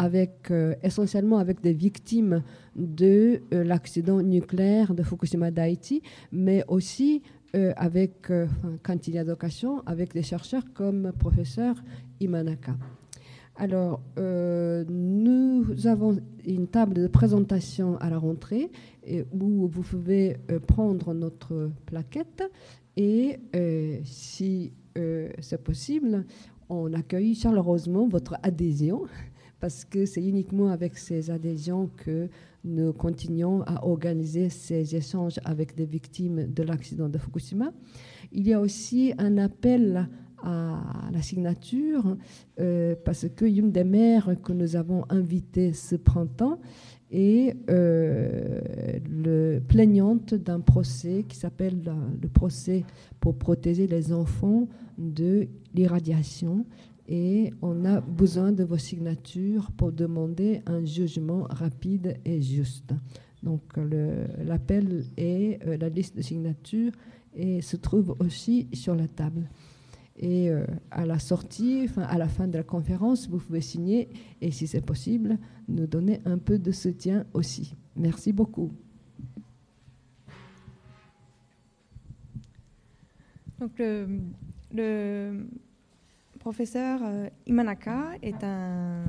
avec, euh, essentiellement avec des victimes de euh, l'accident nucléaire de Fukushima d'Haïti, mais aussi euh, avec, quand il y a d'occasion, avec des chercheurs comme professeur Imanaka. Alors, nous avons une table de présentation à la rentrée où vous pouvez prendre notre plaquette et si c'est possible, on accueille chaleureusement votre adhésion parce que c'est uniquement avec ces adhésions que nous continuons à organiser ces échanges avec des victimes de l'accident de Fukushima. Il y a aussi un appel à la signature euh, parce qu'une des mères que nous avons invitées ce printemps est euh, plaignante d'un procès qui s'appelle le procès pour protéger les enfants de l'irradiation et on a besoin de vos signatures pour demander un jugement rapide et juste. Donc l'appel et euh, la liste de signatures et se trouve aussi sur la table. Et euh, à la sortie, enfin, à la fin de la conférence, vous pouvez signer et si c'est possible, nous donner un peu de soutien aussi. Merci beaucoup. Donc le professeur euh, Imanaka est un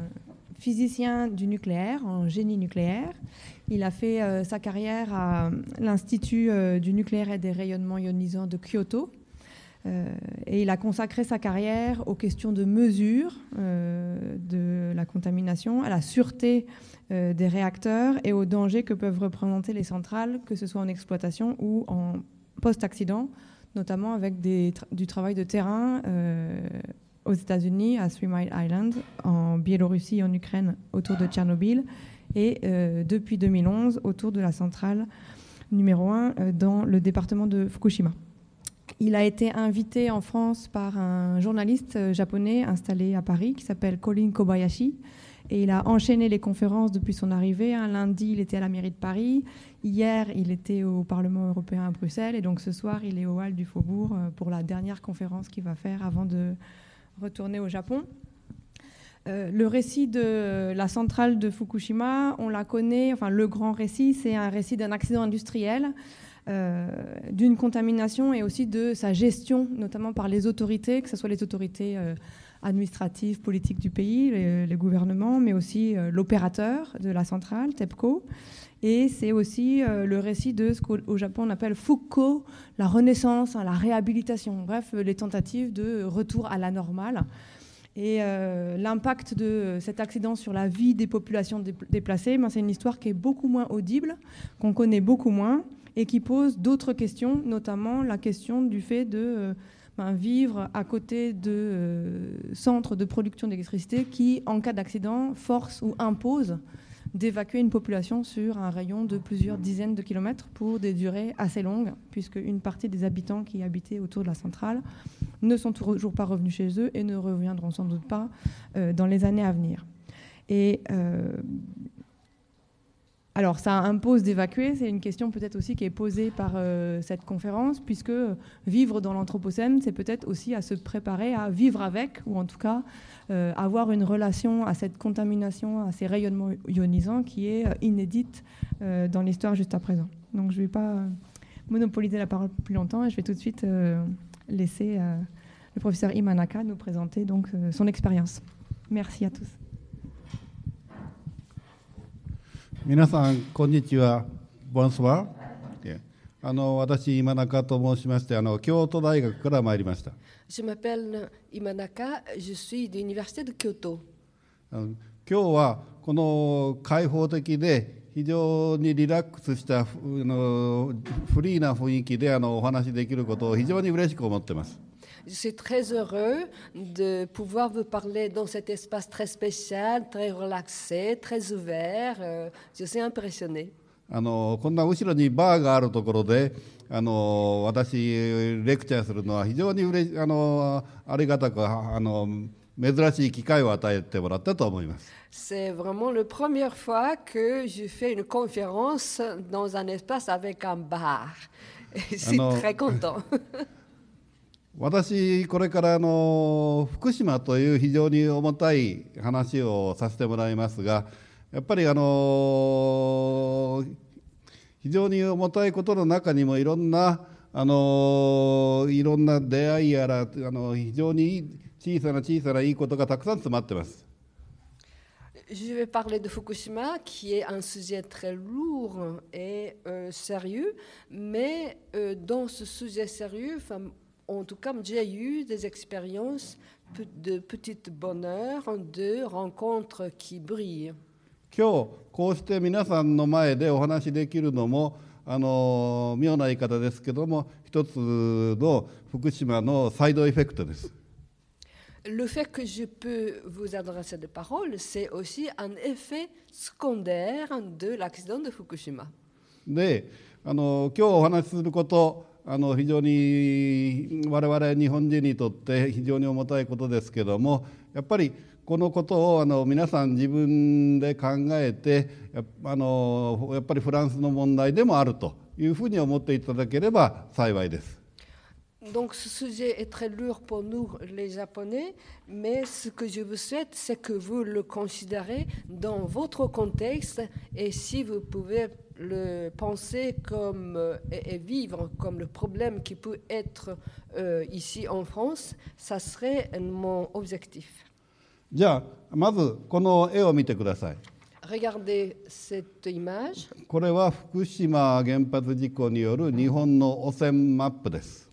physicien du nucléaire, en génie nucléaire. Il a fait euh, sa carrière à l'Institut euh, du nucléaire et des rayonnements ionisants de Kyoto. et il a consacré sa carrière aux questions de mesure de la contamination, à la sûreté des réacteurs et aux dangers que peuvent représenter les centrales, que ce soit en exploitation ou en post-accident, notamment avec du travail de terrain aux États-Unis, à Three Mile Island, en Biélorussie et en Ukraine autour de Tchernobyl, et euh, depuis 2011 autour de la centrale numéro 1 euh, dans le département de Fukushima. Il a été invité en France par un journaliste japonais installé à Paris qui s'appelle Colin Kobayashi. Et il a enchaîné les conférences depuis son arrivée. Un lundi, il était à la mairie de Paris. Hier, il était au Parlement européen à Bruxelles. Et donc ce soir, il est au Hall du Faubourg euh, pour la dernière conférence qu'il va faire avant de retourner au Japon. Euh, le récit de la centrale de Fukushima, on la connaît, enfin le grand récit, c'est un récit d'un accident industriel, euh, d'une contamination et aussi de sa gestion, notamment par les autorités, que ce soit les autorités administratives, politiques du pays, les, gouvernements, mais aussi l'opérateur de la centrale, TEPCO. Et c'est aussi euh, le récit de ce qu'au Japon on appelle Foucault, la renaissance, hein, la réhabilitation, bref, les tentatives de retour à la normale. Et euh, l'impact de cet accident sur la vie des populations déplacées, ben, c'est une histoire qui est beaucoup moins audible, qu'on connaît beaucoup moins, et qui pose d'autres questions, notamment la question du fait de euh, ben, vivre à côté de centres de production d'électricité qui, en cas d'accident, forcent ou imposent d'évacuer une population sur un rayon de plusieurs dizaines de kilomètres pour des durées assez longues, puisque une partie des habitants qui habitaient autour de la centrale ne sont toujours pas revenus chez eux et ne reviendront sans doute pas euh, dans les années à venir. Et euh, alors, ça impose d'évacuer. C'est une question peut-être aussi qui est posée par euh, cette conférence, puisque vivre dans l'Anthropocène, c'est peut-être aussi à se préparer à vivre avec, ou en tout cas euh, avoir une relation à cette contamination, à ces rayonnements ionisants qui est euh, inédite dans l'histoire juste à présent. Donc, je ne vais pas monopoliser la parole plus longtemps et je vais tout de suite laisser le professeur Imanaka nous présenter donc son expérience. Merci à tous. 皆さんこんにちは。ボンスワ。あの私今中と申しましてあの京都大学から参りました。Je m'appelle Imanaka, je suis de l'université de Kyoto. 今日はこの開放的で非常にリラックスしたあのフリーな雰囲気であのお話できることを非常に嬉しく思っています。Je suis très heureux de pouvoir vous parler dans cet espace très spécial, très relaxé, très ouvert. Euh, je suis impressionnée. C'est vraiment la première fois que je fais une conférence dans un espace avec un bar. Je suis très content. 私これからの福島という非常に重たい話をさせてもらいますがやっぱりあの非常に重たいことの中にもいろんなあのいろんな出会いやらあの非常に小さな小さないいことがたくさん詰まってます。Je vais parler de Fukushima, qui est un sujet très lourd et euh, sérieux, mais euh, dans ce sujet sérieux, en tout cas, j'ai eu des expériences de petit bonheur, de rencontres qui brillent. 今日こうして皆さんの前でお話しできるのもあの妙な言い方ですけども一つの福島のサイドエフェクトです。Le fait que je peux vous adresser des paroles, c'est aussi un effet secondaire de l'accident de Fukushima. であの今日お話しすることあの非常に我々日本人にとって非常に重たいことですけどもやっぱりこのことをあの皆さん自分で考えてやあのやっぱりフランスの問題でもあるというふうに思っていただければ幸いです。Donc ce sujet est très lourd pour nous, les Japonais, mais ce que je vous souhaite, c'est que vous le considérez dans votre contexte et si vous pouvez le penser comme euh, et, vivre comme le problème qui peut être euh, ici en France, ça serait mon objectif. Regardez cette image. これは福島原発事故による日本の汚染マップです。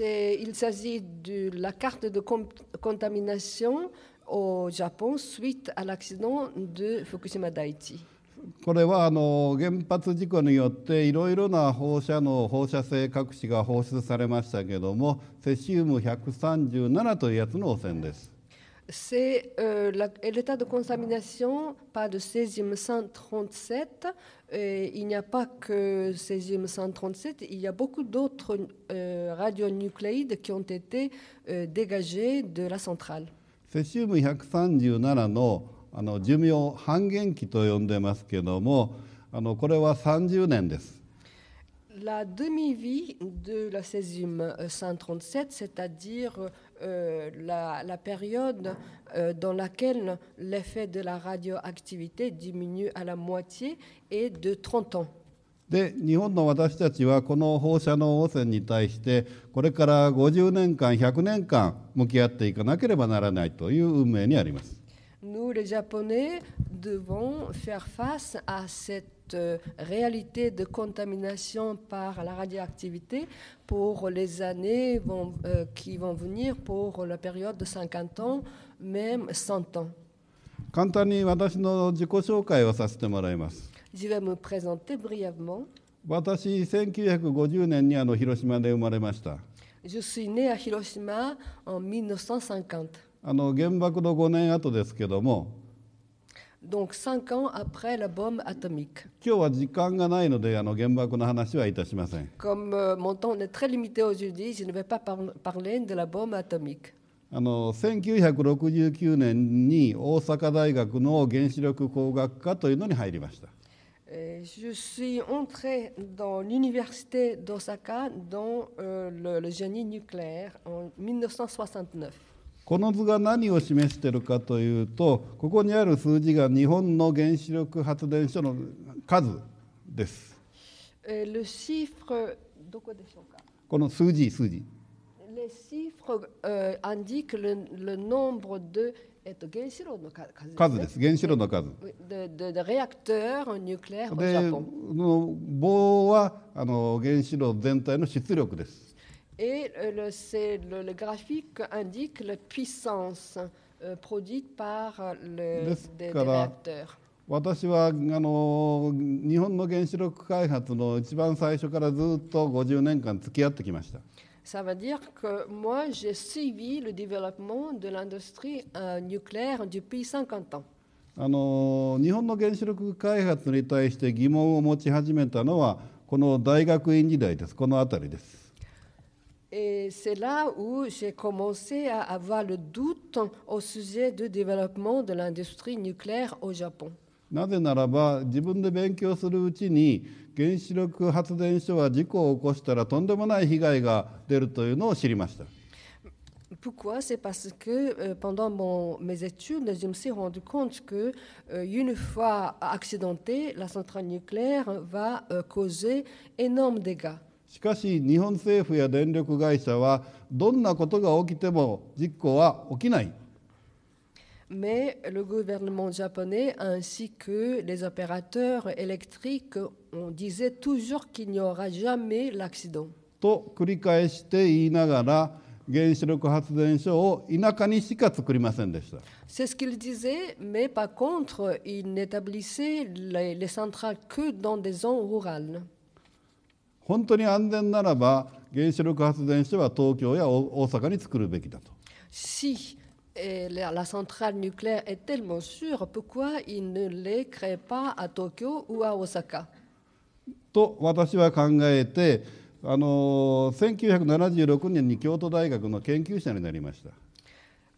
Il s'agit de la carte de com- contamination au Japon suite à l'accident de Fukushima Daiichi. これはあの原発事故によっていろいろな放射能放射性核子が放出されましたけどもセシウム137というやつの汚染です。c'est euh, l'état de contamination par le césium 137. Et il n'y a pas que césium 137, il y a beaucoup d'autres euh, radionucléides qui ont été euh, dégagés de la centrale. Césium 137のあの寿命半減期と呼んでますけども、あのこれは30年です。la demi-vie de la césium euh, 137, c'est-à-dire euh, la, la, période euh, dans laquelle l'effet de la radioactivité diminue à la moitié, est de 30 ans. ans. で日本の私たちはこの放射能汚染に対してこれから50年間100年間向き合っていかなければならないという運命にあります。nous, les Japonais, devons faire face à cette euh, réalité de contamination par la radioactivité pour les années euh, qui vont venir, pour la période de 50 ans, même 100 ans. Je vais me présenter brièvement. Je suis né à Hiroshima en 1950. あの原爆の5年後ですけども donc cinq ans après la bombe atomique. 今日は時間がないのであの原爆の話はいたしません。Comme euh, mon temps est très limité aujourd'hui, je ne vais pas par- parler de la bombe atomique. あの1969年に大阪大学の原子力工学科というのに入りました。Je suis entrée dans l'université d'Osaka dans euh, le, le génie nucléaire en 1969. この図が何を示しているかというとここにある数字が日本の原子力発電所の数です。Et le chiffre, どこでしょうかこの数字数字 les chiffres euh, indiquent le, le nombre de えっと原子炉の数数です原子炉の数。Oui, de, de- de réacteurs nucléaires au で Japon. の棒はあの原子炉全体の出力です。Et le, c'est le, le graphique indique la puissance euh, produite par le réacteur. 私はあの日本の原子力開発の一番最初からずっと50年間付き合ってきました。日本の原子力開発に対して疑問を持ち始めたのはこの大学院時代です、この辺りです。Et c'est là où j'ai commencé à avoir le doute au sujet du développement de l'industrie nucléaire au Japon. なぜならば自分で勉強するうちに原子力発電所は事故を起こしたらとんでもない被害が出るというのを知りました。Pourquoi? C'est parce que euh, pendant mes études, je me suis rendu compte que euh, une fois accidentée, la centrale nucléaire va euh, causer énormes dégâts. しかし日本政府や電力会社はどんなことが起きても事故は起きない Mais le gouvernement japonais ainsi que les opérateurs électriques, on disait toujours qu'il n'y aura jamais l'accident. と繰り返して言いながら原子力発電所を田舎にしか作りませんでした C'est ce qu'il disait, mais par contre, il n'établissait les, les centrales que dans des zones rurales. 本当に安全ならば原子力発電所は東京や大大阪に作るべきだと Si euh, la, la centrale nucléaire est tellement sûre, pourquoi il ne les crée pas à Tokyo ou à Osaka と私は考えてあの1976年に京都大学の研究者になりました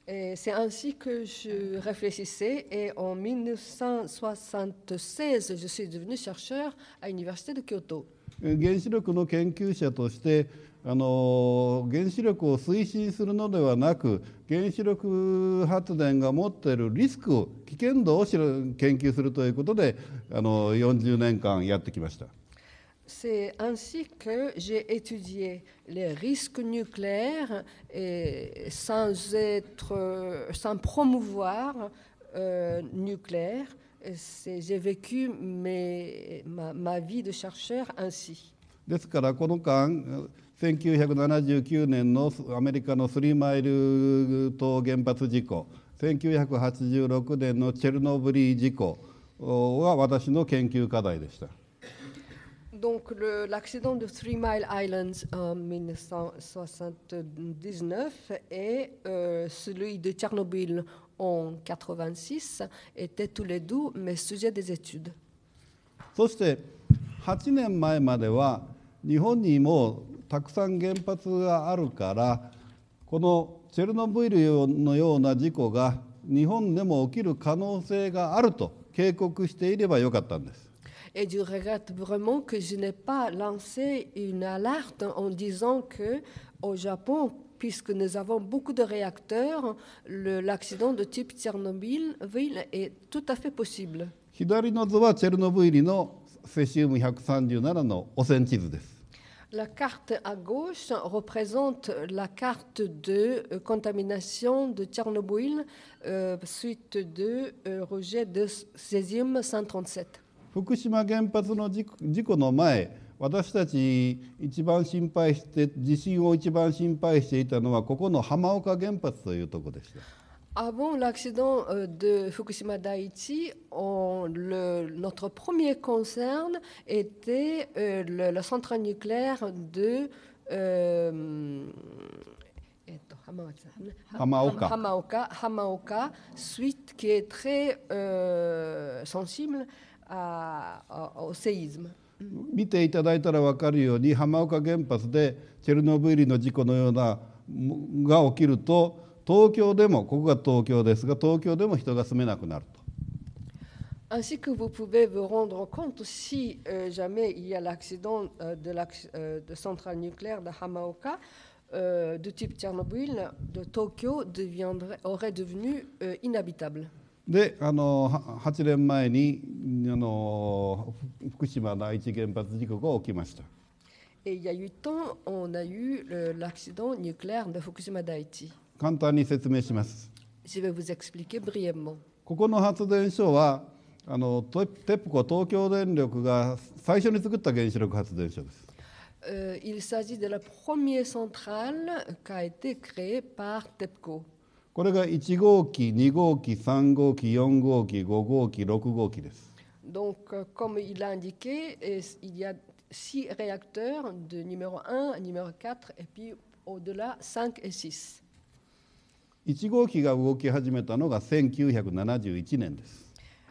Et C'est ainsi que je réfléchissais et en 1976, je suis devenu chercheur à l'université de Kyoto. 原子力の研究者としてあの原子力を推進するのではなく原子力発電が持っているリスクを危険度を研究するということであの40年間やってきました。C'est ainsi que j'ai étudié les risques nucléaires et sans être, sans promouvoir euh, nucléaire. j'ai vécu mes, ma, ma, vie で chercheur ainsi. Donc, l'accident de Three Mile Island en 1979 et euh, celui de Tchernobyl. En 86 étaient tous les deux mes sujets des études. そして8年前までは日本にもたくさん原発があるからこのチェルノブイリのような事故が日本でも起きる可能性があると警告していればよかったんです。Et je regrette vraiment que je n'ai pas lancé une alerte en disant que au Japon, puisque nous avons beaucoup de réacteurs, l'accident de type Tchernobyl est tout à fait possible. La carte à gauche représente la carte de euh, contamination de Tchernobyl euh, suite de euh, rejet de césium 137. 私たち一番心配して地震を一番心配していたのはここの浜岡原発というとこでした。Avant l'accident euh, de Fukushima Daiichi, notre premier concern était euh, le, la centrale nucléaire de euh, Hamaoka. Hamaoka, suite qui est très sensible au séisme. 見ていただいたら分かるように浜岡原発でチェルノブイリの事故のようなが起きると東京でもここが東京ですが東京でも人が住めなくなると Ainsi que vous pouvez vous rendre compte, si euh, jamais il y a l'accident euh, de, la euh, de centrale nucléaire de Hamaoka, euh, de type Tchernobyl, de Tokyo deviendrait, aurait devenu euh, inhabitable. であのは8年前にあの福島第一原発事故が起きました Et il y a eu temps, on a eu l'accident nucléaire de Fukushima Daiichi. 簡単に説明します Je vais vous expliquer brièvement. ここの発電所はあのトテップコ東京電力が最初に作った原子力発電所です Euh, il s'agit de la première centrale qui a été créée par TEPCO. これが1号機2号機3号機4号機5号機6号機です Donc, euh, comme il a indiqué, il y a six réacteurs de numéro 1 numéro 4 et puis au-delà 5 et 6. 1号機が動き始めたのが1971年です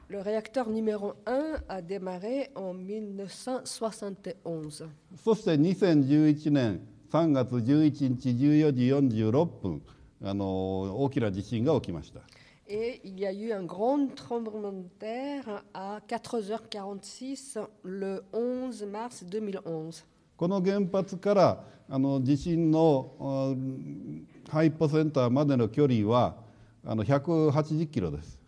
Le réacteur numéro 1 a démarré en 1971. そして2011年3月11日14時46分あの大きな地震が起きました Et il y a eu un grand tremblement de terre à 4h46 le 11 mars 2011. この原発からあの地震のあハイポセンターまでの距離はあの180キロです。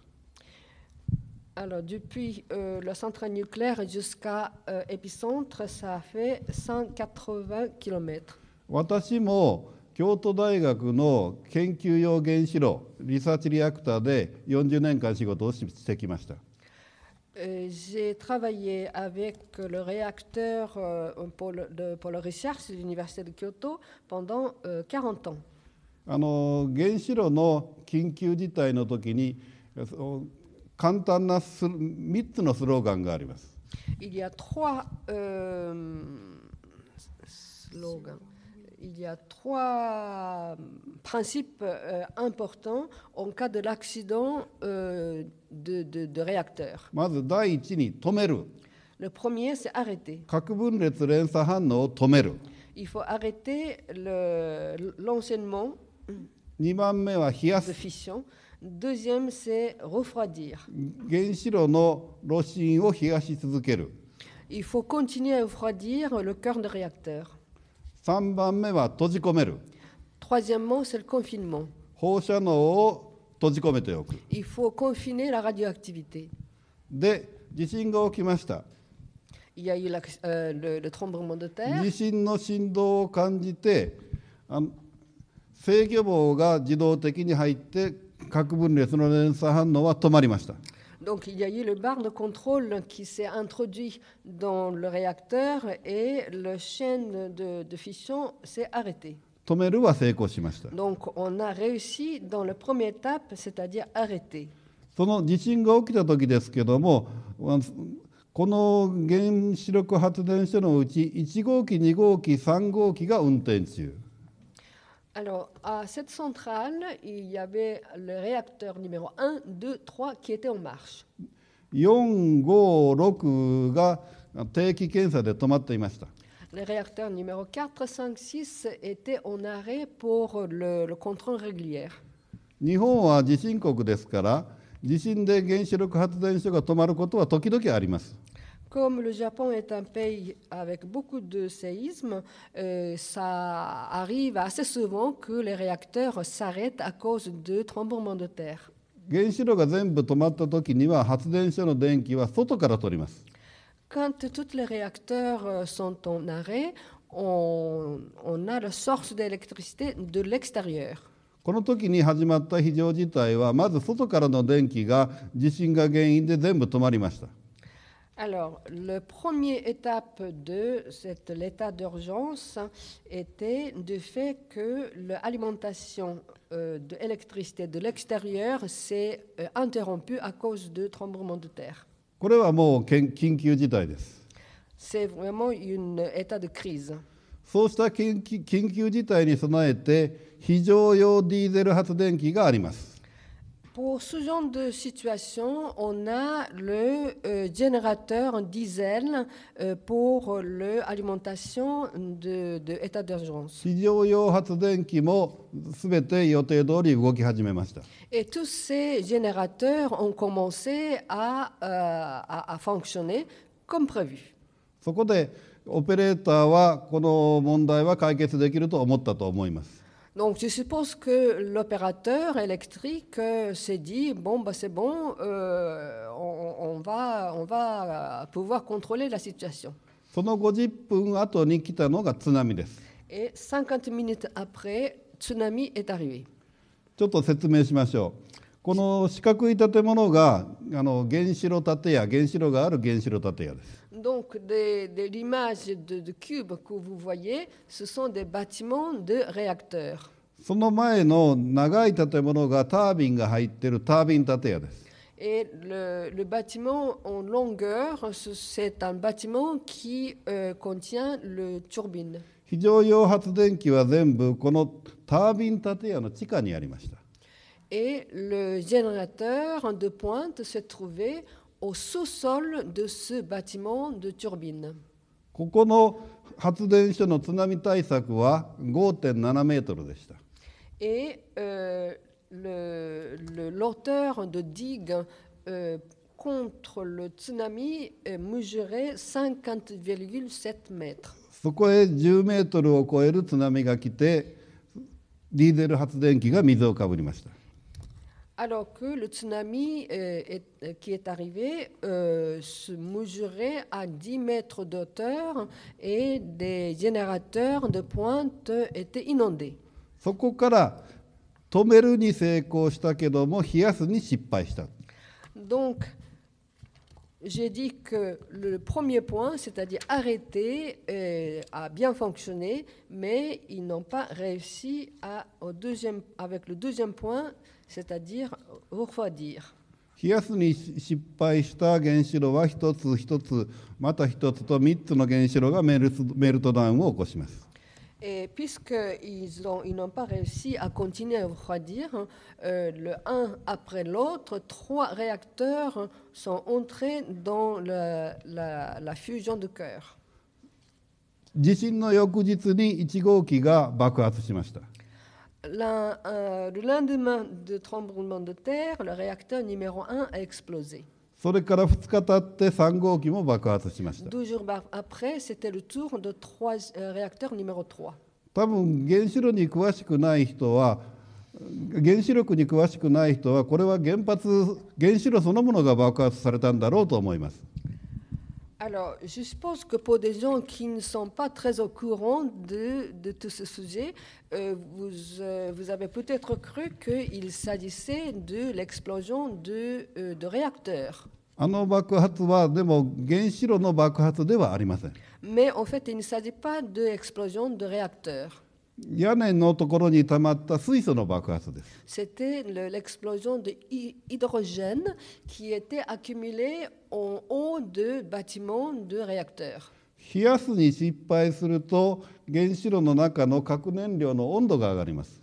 Alors, depuis euh, la centrale nucléaire jusqu'à euh, épicentre, ça fait 180 km. 私も京都大学の研究用原子炉リサーチリアクターで40年間仕事をししてきました Euh, J'ai travaillé avec le réacteur euh, de- la recherche de l'Université de Kyoto pendant euh, 40 ans. あの原子炉の緊急事態の時に簡単なス3つのスローガンがあります Il y a trois euh, slogans. il y a trois principes euh, importants en cas de l'accident euh, de, réacteur. Le premier, c'est arrêter. Il faut arrêter l'enseignement de fission. Deuxième, c'est refroidir. Il faut continuer à refroidir le cœur de réacteur. 3番目は閉じ込める Troisièmement, c'est le confinement. 放射能を閉じ込めておく Il faut confiner la radioactivité. で地震が起きました Il y a eu la- euh, le, le tremblement de terre. 地震の振動を感じてあの制御棒が自動的に入って核分裂の連鎖反応は止まりました Donc il y a eu le bar de contrôle qui s'est introduit dans le réacteur et le chaîne de, de fission s'est arrêté. Donc on a réussi dans la première étape, c'est-à-dire arrêter. その地震が起きた時ですけどもこの原子力発電所のうち1号機2号機3号機が運転中。alors, à cette centrale, il y avait le réacteur numéro 1, 2, 3 qui était en marche. 456が定期検査で止まっていました。Le réacteur numéro 4, 5, 6 était en arrêt pour le, le contrôle régulier. 日本は地震国ですから、地震で原子力発電所が止まることは時々あります。comme le Japon est un pays avec beaucoup de séismes, euh, ça arrive assez souvent que les réacteurs s'arrêtent à cause de tremblements de terre. Quand tous les réacteurs euh, sont en arrêt, on, on a la source d'électricité de l'extérieur. この時に始まった非常事態はまず外からの電気が地震が原因で全部止まりました。alors, la première étape de l'état d'urgence était du fait que l'alimentation euh, de l'électricité de l'extérieur s'est euh, interrompue à cause de tremblement de terre. C'est vraiment un état de crise. Pour ce genre de situation, on a le euh, générateur diesel euh, pour l'alimentation de, de état d'urgence. Et tous ces générateurs ont commencé à, euh, à, à fonctionner comme prévu. そこでオペレーターはこの問題は解決できると思ったと思います。donc je suppose que l'opérateur électrique euh, s'est dit, bon, bah, c'est bon, euh, on, va, on va euh, pouvoir contrôler la situation. Et 50 minutes après, tsunami est arrivé. ちょっと説明しましょう。この四角い建物があの原子炉建屋、原子炉がある原子炉建屋です。donc, l'image de, cube que vous voyez, ce sont des bâtiments de réacteurs. その前の長い建物がタービンが入っているタービン建屋です。Et le, bâtiment en longueur, c'est un bâtiment qui euh, contient le turbine. Et le générateur de pointe se trouvait au sous-sol de ce bâtiment de turbine. ここの発電所の津波対策は5.7メートルでした Et euh, l'auteur de digue euh, contre le tsunami euh, mesurait 50,7 mètres. そこへ10メートルを超える津波が来てディーゼル発電機が水をかぶりました alors que le tsunami euh, euh, qui est arrivé euh, se mesurait à 10 mètres d'auteur et des générateurs de pointe étaient inondés. そこから止めるに成功したけども冷やすに失敗した。Donc, j'ai dit que le premier point, c'est-à-dire arrêter, a bien fonctionné, mais ils n'ont pas réussi avec le deuxième point, c'est-à-dire refroidir. 冷やすに失敗した原子炉は一つ一つまた一つと3つの原子炉がメルスメルトダウンを起こします Et puisqu'ils ont- ils n'ont pas réussi à continuer à refroidir, euh, le un après l'autre, trois réacteurs sont entrés dans la, la- la fusion de cœur. 地震の翌日に1号機が爆発しました euh, Euh, le lendemain de tremblement de terre, le réacteur numéro 1 a explosé. それから2日経って3号機も爆発しました。12 jours après, c'était le tour de euh, réacteur numéro 3. je suppose que pour des gens qui ne sont pas très au courant de tout ce sujet, euh, euh, vous, avez peut-être cru qu'il s'agissait de l'explosion de, euh, réacteurs. Mais en fait, il ne s'agit pas d'explosion de, de réacteurs. C'était l'explosion de hydrogène qui était accumulée en haut de bâtiments de réacteurs. 冷やすに失敗すると原子炉の中の核燃料の温度が上がります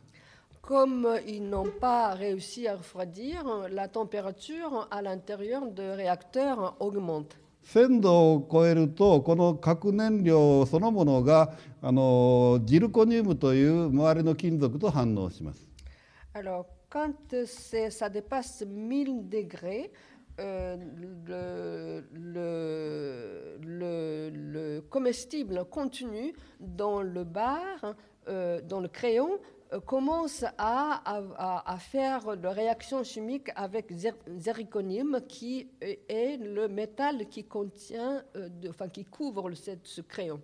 Comme ils n'ont pas réussi à refroidir, la température à l'intérieur de réacteurs augmente. 1000度を超えるとこの核燃料そのものがあのジルコニウムという周りの金属と反応します Alors, quand ça dépasse 1000 degrés, Euh, le, comestible contenu dans le bar, euh, dans le crayon, euh, commence à, faire de réaction chimique avec zirconium, qui est le métal qui contient, de, enfin qui couvre cette, ce crayon.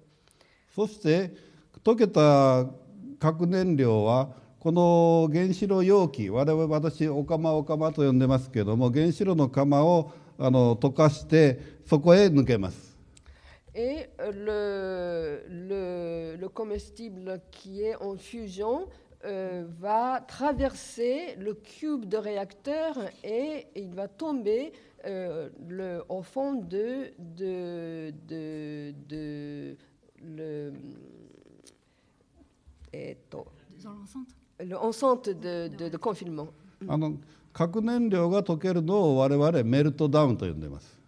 この原子炉容器我々私お釜お釜と呼んでますけども原子炉の釜をあの溶かしてそこへ抜けます。Et le, le, le comestible qui est en fusion euh, va traverser le cube de réacteur et il va tomber euh, le, au fond de, de, de, de le, oh. enceinte de, de, de confinement. あの核燃料が溶けるのを我々メルトダウンと呼んでいます。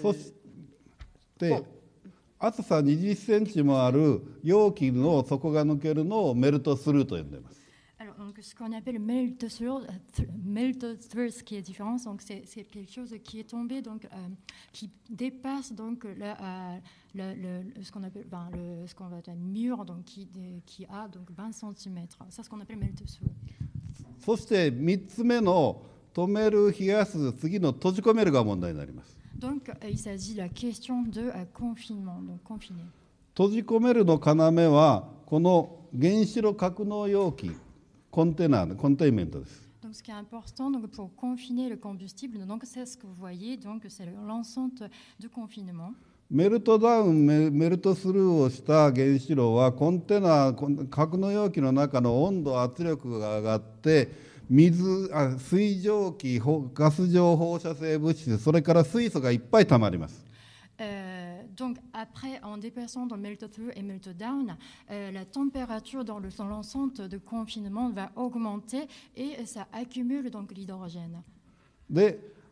そして、厚さ20センチもある容器の底が抜けるのをメルトスルーと呼んでいます。ce qu'on appelle melt qui est différent. Donc c'est quelque chose qui est tombé, donc euh, qui dépasse donc la, la, la, ce qu'on appelle ben, le, ce qu'on va appeler mur, donc qui, qui a donc 20 cm. Ça, ce qu'on appelle melt そして3つ目の止める、冷やす、次の閉じ込めるが問題になります。Donc, euh, il s'agit de la question de euh, confinement, donc confiner. 閉じ込めるの要はこの原子炉格納容器。コンテナコンテインメントです Donc, ce qui est important donc, pour confiner le combustible, donc c'est ce que vous voyez, donc c'est l'enceinte de confinement. メルトダウンメメルトスルーをした原子炉はコンテナ格納容器の中の温度圧力が上がって水あ水蒸気ほガス状放射性物質それから水素がいっぱいたまります Euh, Donc après, en dépassant dans melt-through et melt-down, euh, la température dans l'enceinte de confinement va augmenter et ça accumule donc l'hydrogène.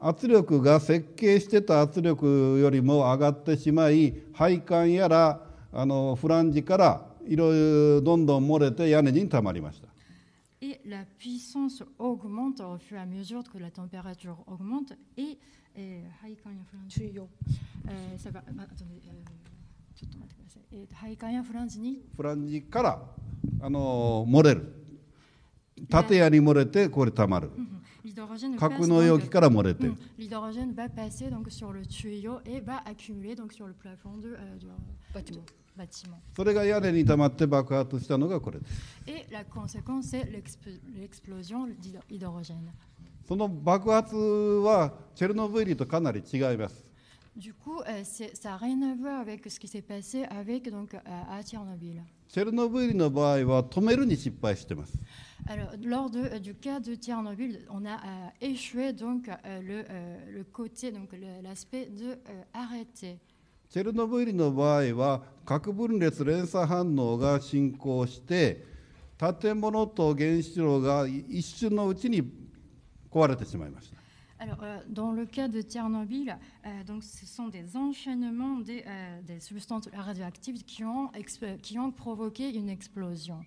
圧力が設計してた圧力よりも上がってしまい配管やらあのフランジからいろいろどんどん漏れて屋根にたまりました。Et la puissance augmente au fur et à mesure que la température augmente et et Haikanya Flange- えー ça va- ah, attendez, euh, ちょっと待ってください。えーとハイカンやフランスにフランジからあの漏れる縦屋に漏れてこれたまる格納容器から漏れて Hmm, L'hydrogène va passer donc sur le tuyau et va accumuler donc sur le plafond de, euh, du Bâtiment. それが屋根にたまって爆発したのがこれです Et la conséquence, c'est l'exp- l'explosion d'hydro- d'hydrogène. その爆発はチェルノブイリとかなり違います Du coup, euh, ça n'a rien à voir avec ce qui s'est passé avec, donc, à, à Tchernobyl. チェルノブイリの場合は止めるに失敗してます Alors, lors de, euh, du cas de Tchernobyl, on a euh, échoué donc euh, le, euh, le côté, donc le- l'aspect de euh, arrêter. チェルノブイリの場合は核分裂連鎖反応が進行して建物と原子炉が一瞬のうちに壊れてしまいました。Alors, euh, dans le cas de Tchernobyl, euh, donc, ce sont des enchaînements des, euh, des substances radioactives qui ont, qui ont provoqué une explosion.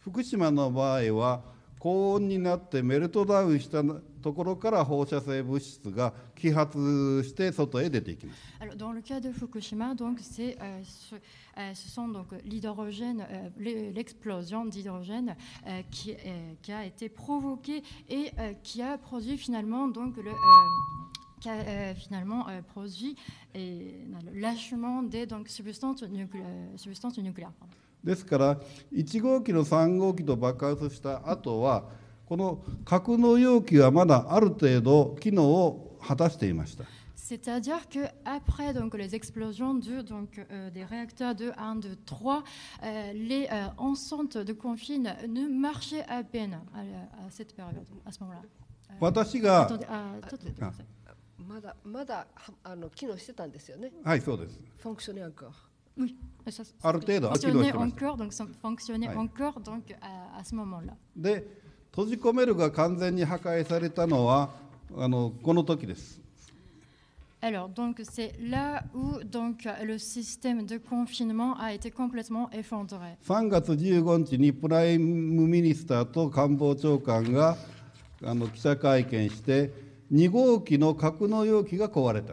Fukushima 福島の場合は高温になってメルトダウンしたところから放射性物質が揮発して外へ出ていきます Alors, dans le cas de Fukushima, donc, c'est, euh, ce, euh, ce sont donc l'hydrogène, euh, l'e- l'explosion d'hydrogène euh, qui, euh, qui a été provoquée et euh, qui a produit finalement donc le, euh, qui a euh, finalement euh, produit et, lâchement des donc, substances, nuclé- euh, substances nucléaires. ですから1号機の3号機と爆発した後はこの格納容器はまだある程度機能を果たしていました。C'est-à-dire que après donc les explosions de, donc, euh, des réacteurs de 1, 2, 3, euh, les euh, enceintes de confine ne marchaient à peine à, à cette période, à ce moment-là. Attendez, ah, まだまだあの機能してたんですよね。はい、そうです。ファンクションアンコー。Oui, ah, ça, ça, ça fonctionnait encore, donc ça fonctionnait encore à, ce moment-là. 閉じ込めるが完全に破壊されたのはあのこの時です Alors, donc, c'est là où donc, le système de confinement a été complètement effondré. 3月15日にプライムミニスターと官房長官があの記者会見して2号機の格納容器が壊れた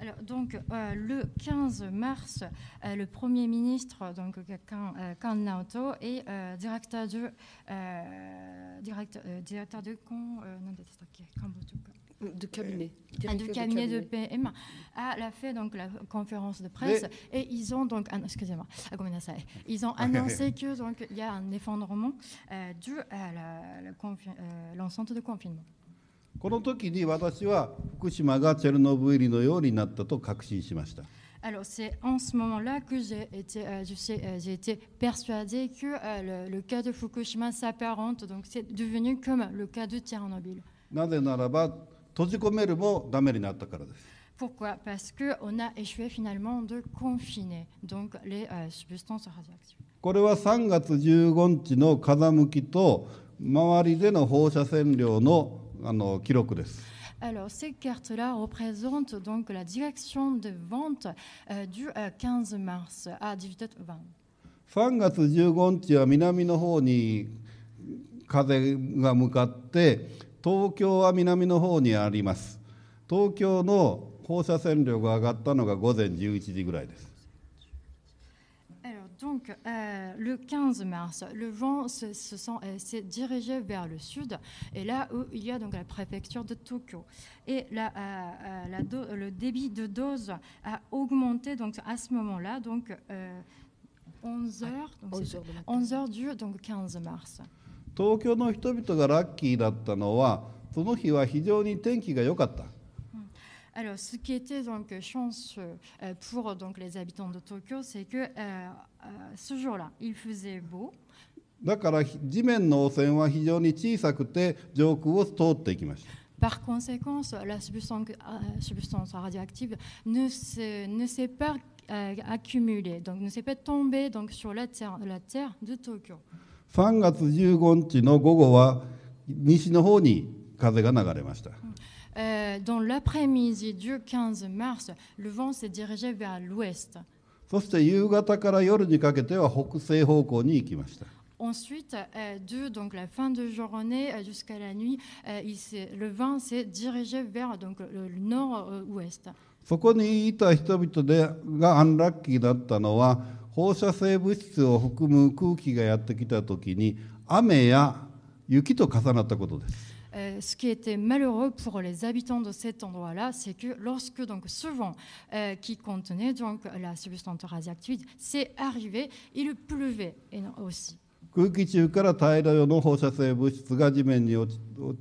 Alors, donc, euh, le 15 mars, euh, le Premier ministre, donc, Kan, euh, Kan Naoto, et euh, directeur de, euh, directeur, euh, directeur de con, euh, non, qui Kamboto, quoi. Du cabinet. Ah, du cabinet de PM a la fait donc la conférence de presse et ils ont donc excusez-moi ah, ils ont annoncé que donc il y a un effondrement euh, dû à la- la confi- euh, l'enceinte de confinement. この時に私は福島がチェルノブイリのようになったと確信しました Alors c'est en ce moment-là que j'ai été, euh, euh, j'ai été persuadée que euh, le, le cas de Fukushima s'apparente, donc c'est devenu comme le cas de Tchernobyl. なぜならば閉じ込めるもダメになったからです Pourquoi Parce qu'on a échoué finalement de confiner donc les euh, substances radioactives. これは3月15日の風向きと周りでの放射線量のあの記録です Alors, ces cartes-là représentent donc la direction de vente euh, du euh, 15 mars à 18h20. 3月15日は南の方に風が向かって東京は南の方にあります東京の放射線量が上がったのが午前11時ぐらいです Donc, euh, le 15 mars, le vent s'est se, se euh, dirigé vers le sud, et là où il y a donc la préfecture de Tokyo. Et la, euh, do, le débit de dose a augmenté donc, à ce moment-là, donc 11 heures, donc 11 heures, du donc 15 mars. 東京の人々がラッキーだったのは、その日は非常に天気が良かった。Alors, ce qui était donc chanceux pour donc, les habitants de Tokyo, c'est que euh, ce jour-là, il faisait beau. だから地面の汚染は非常に小さくて上空を通っていきました。Par conséquent, la substance, euh, substance radioactive ne s'est ne pas euh, accumulée, donc ne s'est pas tombée donc, sur la terre, la terre de Tokyo. 3月15日の午後は西の方に風が流れました。Dans l'après-midi du 15 mars, le vent s'est dirigé vers l'ouest. そして夕方から夜にかけては北西方向に行きました Ensuite, euh, de donc la fin de journée euh, jusqu'à la nuit, euh, il le vent s'est dirigé vers donc le nord-ouest. そこにいた人々でがアンラッキーだったのは放射性物質を含む空気がやってきた時に雨や ce qui était malheureux pour les habitants de cet endroit-là, c'est que lorsque ce vent euh, qui contenait la substance radioactive s'est arrivé, il pleuvait aussi. 空気中から大量の放射性物質が地面に落ち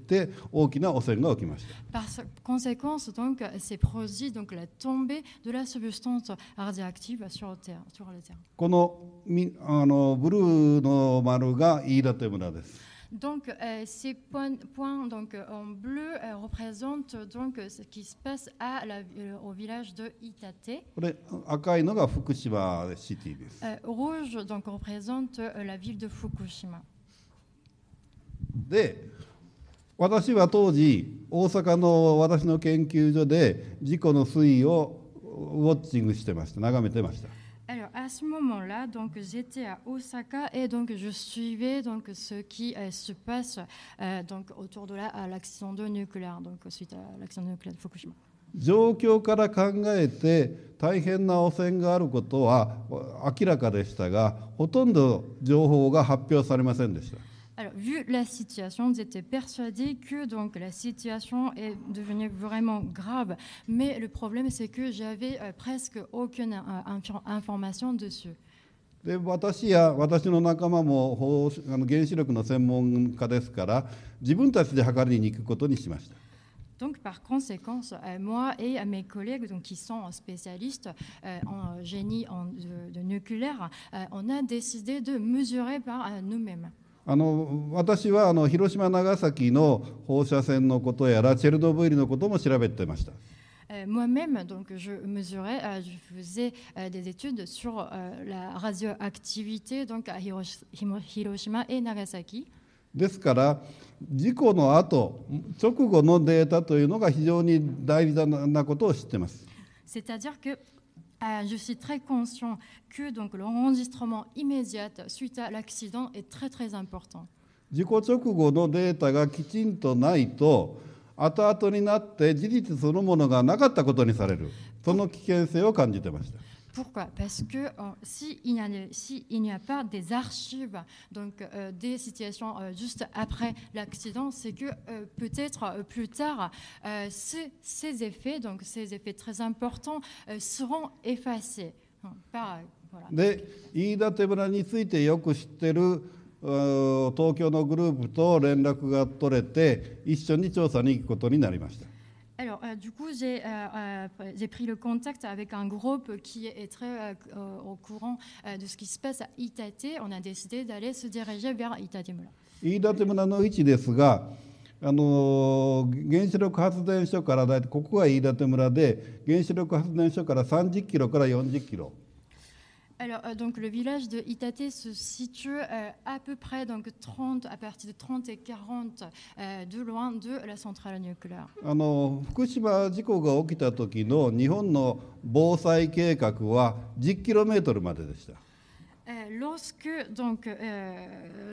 て大きな汚染が起きました。Par conséquence, donc, produit la tombée de la substance radioactive sur la terre. Donc, euh, ces points, donc, euh, en bleu euh, représentent donc, ce qui se passe au village de Itate. rouge donc, représente la ville de Fukushima à ce moment-là, donc j'étais à Osaka et donc je suivais donc ce qui euh, se passe euh, donc autour de là à l'accident de nucléaire, donc suite à l'accident nucléaire de Fukushima. 状況から考えて大変な汚染があることは明らかでしたがほとんど情報が発表されませんでした。alors, vu la situation, j'étais persuadée que donc, la situation est devenue vraiment grave. Mais le problème, c'est que j'avais euh, presque aucune euh, information dessus. で私や私の仲間もあの原子力の専門家ですから自分たちで測りに行くことにしました。Donc, par conséquent, euh, moi et mes collègues donc, qui sont spécialistes en génie nucléaire, on a décidé de mesurer par nous-mêmes. あの私はあの広島長崎の放射線のことやらチェルノブイリのことも調べてました Euh, Moi-même, donc, je mesurais, euh, je faisais euh, des études sur euh, la radioactivité donc, à Hiroshima et Nagasaki. ですから事故の後直後のデータというのが非常に大事なことを知ってます C'est-à-dire que euh, je suis très conscient que donc, l'enregistrement immédiat suite à l'accident est très très important. 事故直後のデータがきちんとないと後々になって事実そのものがなかったことにされるその危険性を感じてました Pourquoi? Parce que s'il si n'y a pas des archives, donc euh, des situations euh, juste après l'accident, c'est que peut-être plus tard, ces, effets, donc ces effets très importants, seront effacés. で飯舘村についてよく知ってる東京のグループと連絡が取れて一緒に調査に行くことになりました。alors, euh, du coup, j'ai euh, euh, pris le contact avec un groupe qui est très euh, au courant euh, de ce qui se passe à Itate. On a décidé d'aller se diriger vers Itate Mura. Itate Mura の位置ですが、あの原子力発電所からだここが飯舘村で原子力発電所から30キロから40キロ。alors, euh, donc, le village de Itate se situe euh, à peu près donc, 30, à partir de 30 et 40 euh, de loin de la centrale nucléaire. Fukushima あの福島事故が起きた時の日本の防災計画は 10km まででした。Lorsque donc,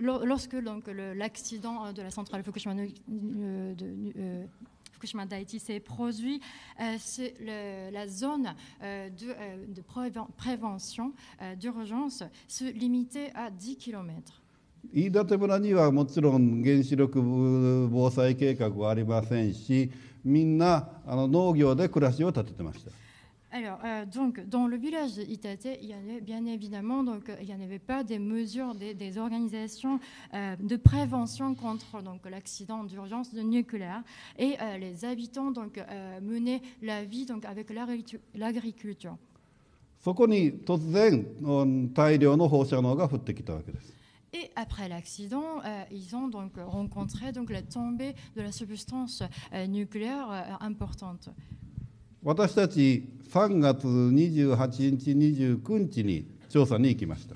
lorsque, donc euh, l'accident euh, de la centrale Fukushima de, de, l'accouchement d'Haïti s'est produit euh, sur le, la zone euh, de, euh, de préven prévention d'urgence se limitait à 10 km. 飯舘村にはもちろん原子力防災計画はありませんしみんなあの農業で暮らしを立ててました。alors, euh, donc, dans le village d'Itate, il bien évidemment, euh, il n'y avait pas des mesures, des, organisations euh, de prévention contre l'accident d'urgence nucléaire. Et les habitants menaient la vie avec l'agriculture. Et après l'accident, ils ont donc rencontré la tombée de la substance nucléaire importante. 私たち3月28日29日に調査に行きました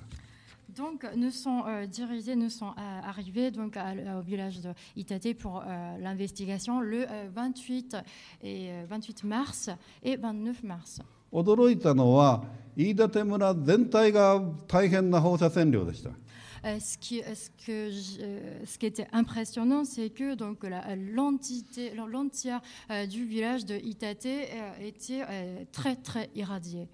donc, nous sommes euh, dirigés, nous sommes euh, arrivés donc à- au village de Itate pour euh, l'investigation le euh, 28 et euh, 28 mars et 29 mars. 驚いたのは飯舘村全体が大変な放射線量でした Euh, ce, qui, ce, que j'- euh, ce qui était impressionnant, c'est que donc la- l'entité, l'entière euh, du village de Itate euh, était euh, très très irradiée.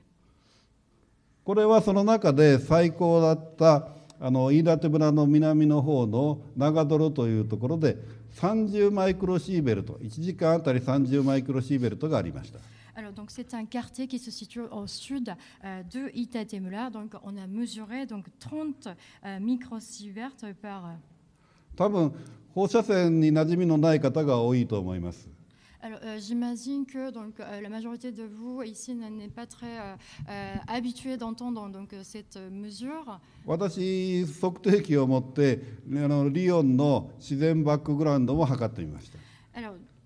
これはその中で最高だったあの飯舘村の南の方の長泥というところで30マイクロシーベルト1時間あたり30マイクロシーベルトがありました Alors, donc, c'est un quartier qui se situe au sud euh, de Itatemula. Donc, on a mesuré donc, 30 euh, microsieverts par. Euh, 多分放射線に馴染みのない方が多いと思います。Alors, euh, j'imagine que donc, euh, la majorité de vous ici n'est pas très euh, euh habituée d'entendre donc, euh, cette mesure. 私、測定器を持って、あのリオンの自然バックグラウンドも測ってみました。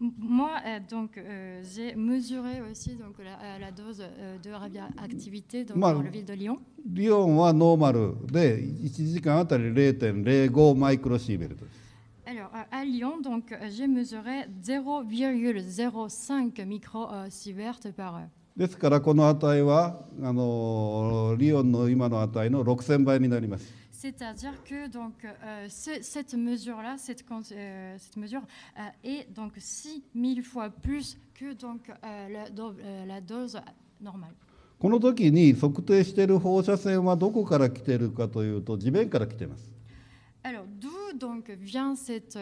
moi, euh, donc, euh, j'ai mesuré aussi donc, la, euh, la dose euh, de radioactivité dans, dans la ville de Lyon. Alors, à Lyon, donc, j'ai mesuré 0,05 microsieverts par heure. ですからこの値はあのリオンの今の値の6000倍になります。c'est-à-dire que donc, euh, cette mesure-là, cette, euh, cette, mesure euh, est donc 6 000 fois plus que donc, la, dose normale. d'où vient cette,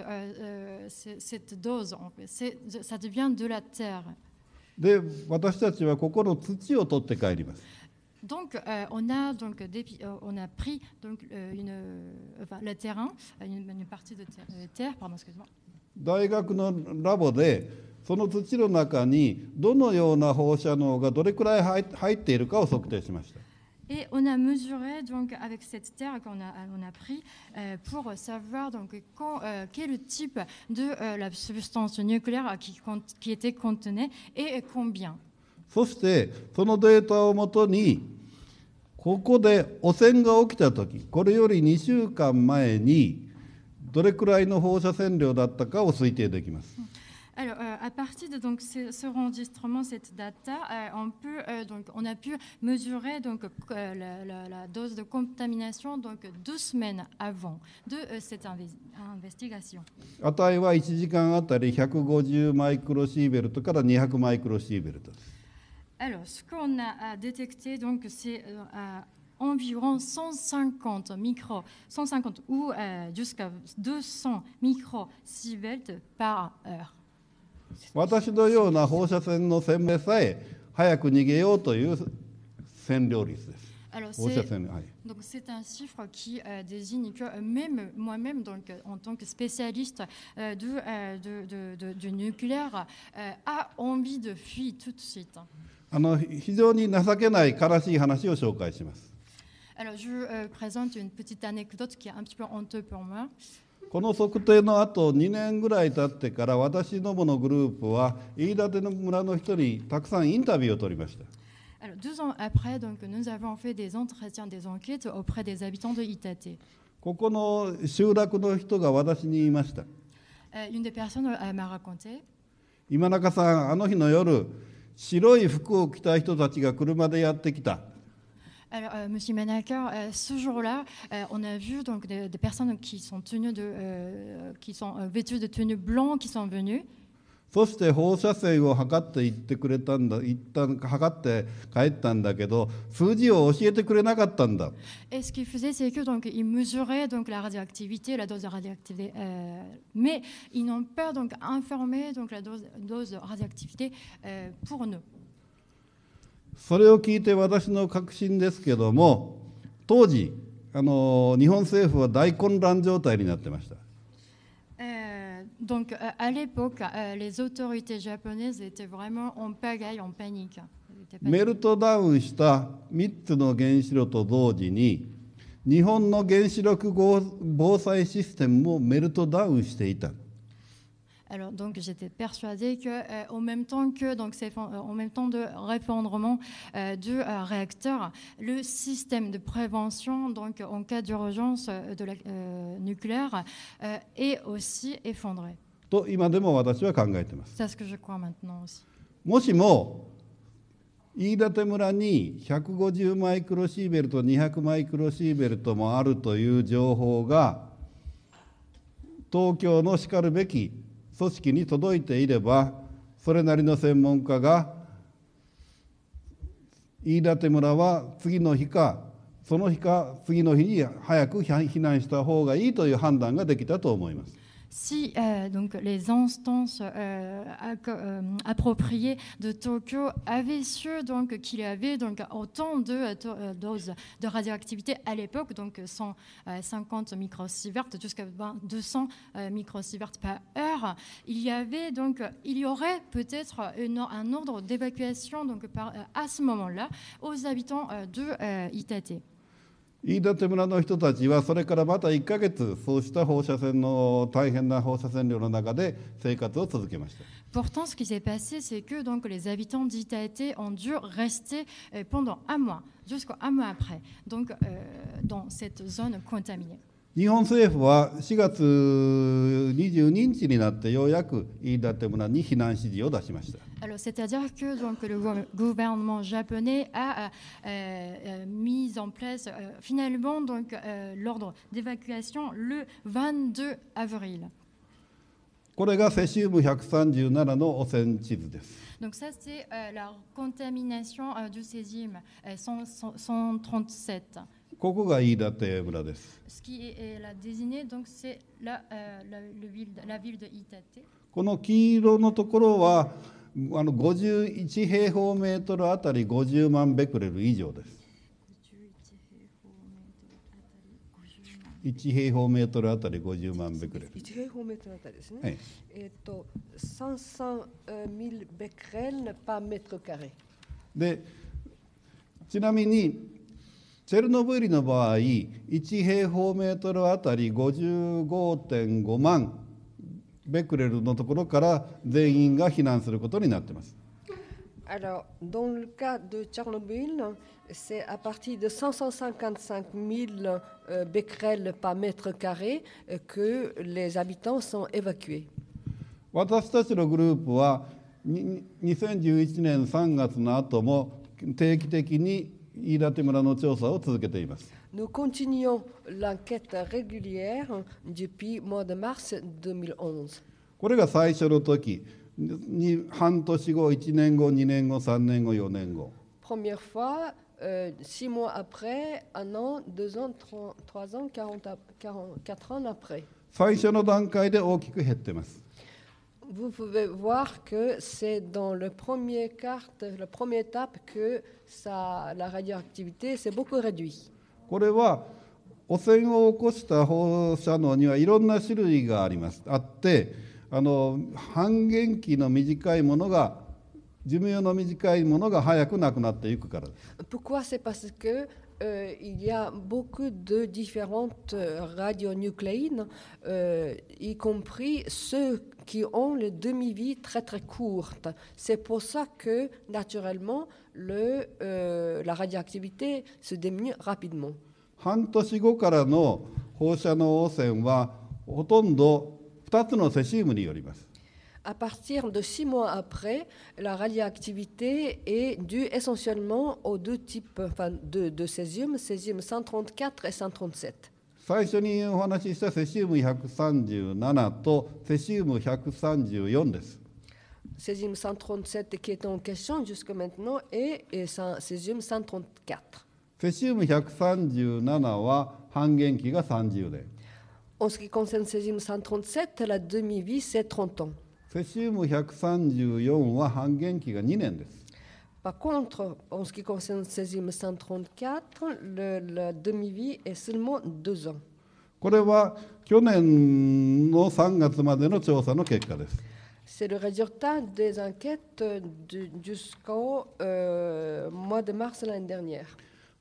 dose Ça devient de la terre. Donc, euh, on, a, donc euh, on a pris donc, euh, le terrain, une, partie de terre, pardon, excusez-moi 大学のラボでその土の中にどのような放射能がどれくらい入っているかを測定しました。Et on a mesuré avec cette terre qu'on a, pris pour savoir quel type de substance nucléaire était contenue et combien. ここで汚染が起きた時これより2週間前にどれくらいの放射線量だったかを推定できます。Alors, euh, à partir de donc, ce, ce enregistrement, cette data, euh, on, peut, euh, donc, on a pu mesurer donc, euh, la, la- la dose de contamination donc, deux semaines avant de euh, cette inves- investigation. 値は1時間あたり150マイクロシーベルトから200マイクロシーベルトです。Alors, ce qu'on a détecté, donc, c'est euh, environ 150 micros, 150 ou euh, jusqu'à 200 microsieverts par heure. c'est un chiffre qui euh, désigne que même moi-même, donc en tant que spécialiste du nucléaire, a envie de fuir tout de suite. あの非常に情けない悲しい話を紹介します。この測定のあと2年ぐらい経ってから私どものグループは飯舘の村の人にたくさんインタビューを取りました。ここの集落の人が私に言いました。今中さん、あの日の夜、白い服を着た人たちが車でやってきた。Alors, euh, Monsieur Manaker, euh, ce jour-là, euh, on a vu donc des, personnes qui sont, euh, vêtues de tenues blanches qui sont venues. そして放射線を測って行ってくれたんだ一旦測って帰ったんだけど数字を教えてくれなかったんだ Et ce qu'ils faisaient, c'est que donc ils mesuraient donc la radioactivité, la dose de radioactivité, euh, mais ils n'ont pas donc informé donc la dose, dose de radioactivité euh, pour nous. それを聞いて私の確信ですけども当時あの日本政府は大混乱状態になってました Euh, donc, euh, à l'époque, euh, les autorités japonaises étaient vraiment en pagaille, en panique. メルトダウンした3つの原子炉と同時に日本の原子力防災システムもメルトダウンしていた Alors donc j'étais persuadée que euh, même temps que donc c'est euh, même temps de répandrement euh, du réacteur, le système de prévention donc en cas d'urgence de la, nucléaire est aussi effondré. C'est ce que je crois maintenant aussi. もしも飯舘村に150マイクロシーベルト200マイクロシーベルトもあるという情報が東京のしかるべき組織に届いていればそれなりの専門家が飯舘村は次の日かその日か次の日に早く避難した方がいいという判断ができたと思います。Si euh, donc les instances euh, euh, appropriées de Tokyo avaient su donc qu'il y avait donc autant de doses de radioactivité à l'époque, donc 150 microsieverts jusqu'à 20 200 euh, microsieverts par heure, il y avait donc il y aurait peut-être un ordre d'évacuation donc par, à ce moment-là aux habitants de Itate. 飯舘村の人たちはそれからまた1ヶ月そうした放射線の大変な放射線量の中で生活を続けました Pourtant, ce qui s'est passé, c'est que donc les habitants d'Itaété ont dû rester euh, pendant un mois, jusqu'à un mois après, donc euh, dans cette zone contaminée. c'est-à-dire que le gouvernement japonais a euh, euh, mis en place euh, finalement l'ordre d'évacuation le 22 avril. これがセシウム137の汚染地図です。Donc ça c'est la contamination du césium 137. ここが飯舘村です Ce qui est, est la désignée, donc c'est la, euh, la, le ville, de- la ville de Itate. この黄色のところはあの51平方メートルあたり50万ベクレル以上です1平方メートルあたり50万ベクレル1平方メートルあたりですね。はいえっと、500 000ベクレル par mètre carré。でちなみにチェルノブイリの場合1平方メートルあたり55.5万ベクレルのところから全員が避難することになっています Alors, dans le cas de Tchernobyl, c'est à partir de 555 000 euh, becquerels par mètre carré euh, que les habitants sont évacués. 私たちのグループはに2011年3月の後も定期的に飯舘村の調査を続けています Nous continuons l'enquête régulière depuis mois de mars 2011. これが最初の時に半年後1年後2年後3年後4年後 Première fois, euh, six mois après, un an, deux ans, trois, trois ans, 40, ap- 40 quatre ans après. 最初の段階で大きく減ってます Vous pouvez voir que c'est dans le premier carte, la première étape que ça, la radioactivité s'est beaucoup réduite. これは汚染を起こした放射能にはいろんな種類がありますあってあの半減期の短いものが寿命の短いものが早くなくなっていくからです Pourquoi C'est parce que Euh, il y a beaucoup de différentes euh, radionucléines, euh, y compris ceux qui ont les demi-vies très très courtes. C'est pour ça que, naturellement, euh, la radioactivité se diminue rapidement à partir de six mois après, la radioactivité est due essentiellement aux deux types enfin, de, de césium, césium 134 et 137. 最初にお話ししたセシウム137とセシウム134です。Césium 137 qui est en question jusque maintenant et, et césium 134. セシウム137は半減期が30年。En ce qui concerne césium 137, la demi-vie c'est 30 ans. セシウム134は半減期が2年です Par contre, en ce qui concerne césium 134, le- la demi-vie est seulement 2 ans. これは去年の3月までの調査の結果です C'est le résultat des enquêtes jusqu'au euh, mois de mars l'année dernière.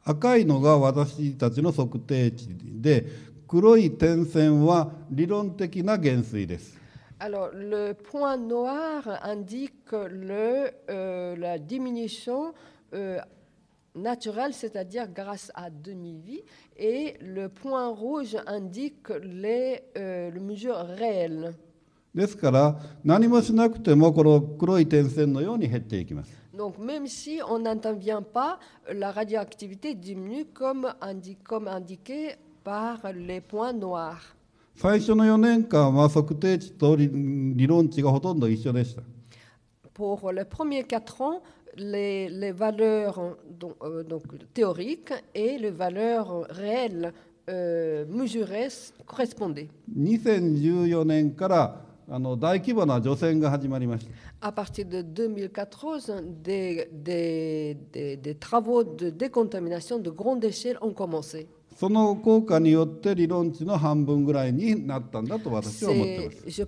赤いのが私たちの測定値で黒い点線は理論的な減衰です Alors, le point noir indique le, euh, la diminution euh, naturelle, c'est-à-dire grâce à demi-vie, et le point rouge indique les, euh, mesures réelles. ですから何もしなくてもこの黒い点線のように減っていきます。Donc, même si on n'intervient pas, la radioactivité diminue comme indiqué par les points noirs. 最初の4年間は測定値と理論値がほとんど一緒でした。Pour les premiers 4 ans, les, valeurs euh, donc, théoriques et les valeurs réelles euh, mesurées correspondaient. 2014年からあの大規模な除染が始まりました。À partir de 2014, des, des travaux de décontamination de grande échelle ont commencé. その効果によって理論値の半分ぐらいになったんだと私は思っています。私は思っています。私は思っています。私は思っています。私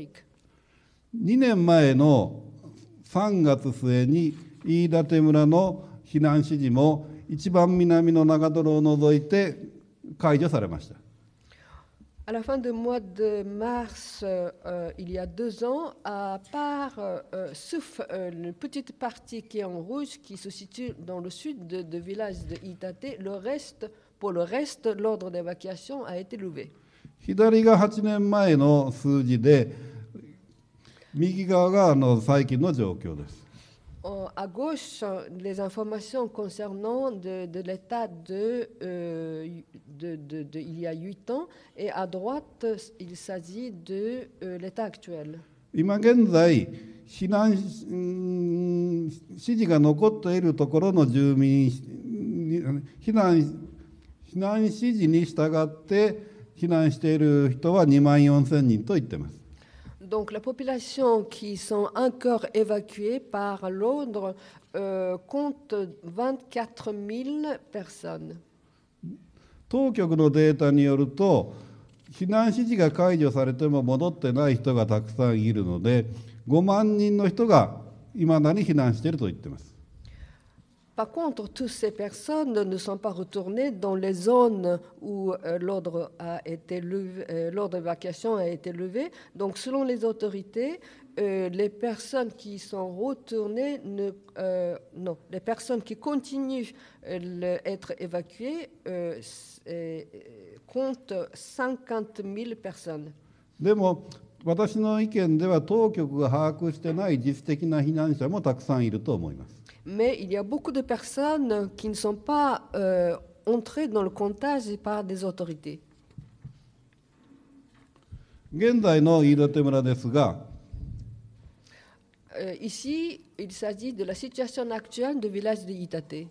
い。ています。私ます。私。à la fin du mois de mars, euh, euh, il y a deux ans, à part, euh, sauf une petite partie qui est en rouge, qui se situe dans le sud de, de village de Itate, le reste, pour le reste, l'ordre d'évacuation a été levé. Et euh, à gauche les informations concernant de, de l'état euh, de, de, il y a huit ans et à droite il s'agit de euh, l'état actuel. Donc, la population qui sont encore évacuées par l'ordre euh, compte 24 000 personnes. 当局のデータによると避難指示が解除されても戻ってない人がたくさんいるので5万人の人がいまだに避難していると言っています Par contre, toutes ces personnes ne sont pas retournées dans les zones où euh, euh, l'ordre d'évacuation a été levé. Donc, selon les autorités, euh, les personnes qui sont retournées, non, les personnes qui continuent d'être évacuées comptent 50 000 personnes. でも私の意見では当局が把握してない自主的な避難者もたくさんいると思います。mais il y a beaucoup de personnes qui ne sont pas euh, entrées dans le comptage par des autorités. Euh, ici, il s'agit de la situation actuelle du village de Itate.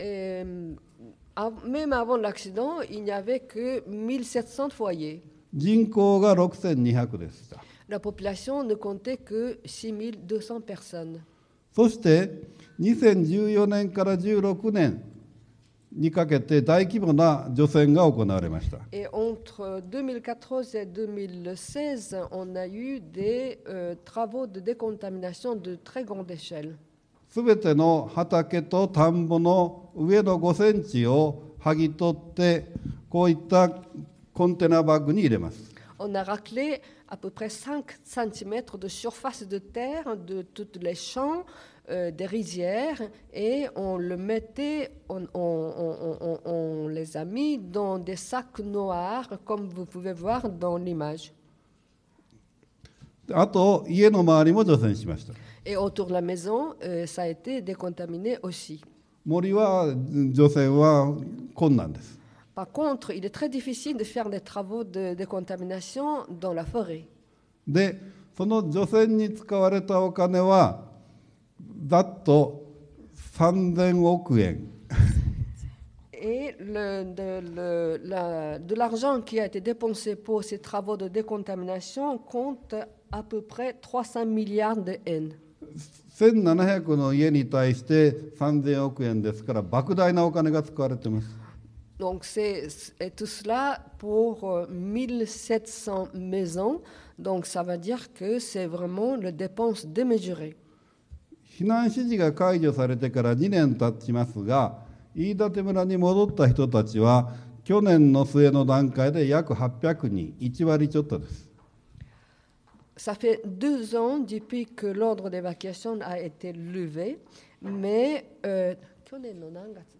Euh, même avant l'accident, il n'y avait que 1700 foyers. de 6200 la population ne comptait que 6200 personnes. Et entre 2014 et 2016, on a eu des euh, travaux de décontamination de très grande échelle. a raclé à peu près 5 cm de surface de terre de tous les champs, euh, des rizières, et on les a mis dans des sacs noirs, comme vous pouvez voir dans l'image. Et autour de la maison, euh, ça a été décontaminé aussi. Par contre, il est très difficile de faire des travaux de, de contamination dans la forêt. で、その除染に使われたお金は、ざっと3000億円。Et de, l'argent qui a été dépensé pour ces travaux de décontamination compte à peu près 300 milliards de yens. Donc, c'est tout cela pour euh, 1700 maisons. Donc, ça veut dire que c'est vraiment la dépense démesurée. 避難指示が解除されてから2年経ちますが、飯舘村に戻った人たちは、去年の末の段階で約800人、1割ちょっとです。Ça fait deux ans depuis que l'ordre d'évacuation a été levé, mais euh, 去年の何月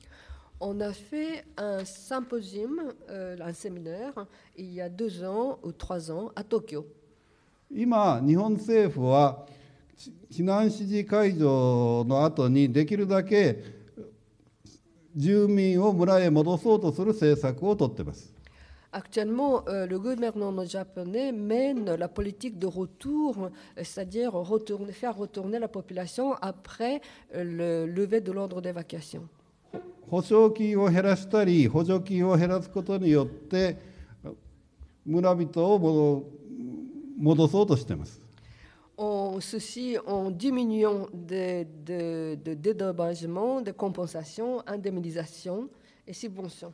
on a fait un symposium, euh, un séminaire, il y a deux ans ou trois ans à Tokyo. 今、日本政府は避難指示解除の後にできるだけ住民を村へ戻そうとする政策をとっています。Actuellement, euh, le gouvernement japonais mène la politique de retour, c'est-à-dire faire retourner la population après le lever de l'ordre d'évacuation. 保証金を減らしたり補助金を減らすことによって村人を戻そうとしています En, ceci en diminuant des de, de dédommagements, des compensations, indemnisations et subventions.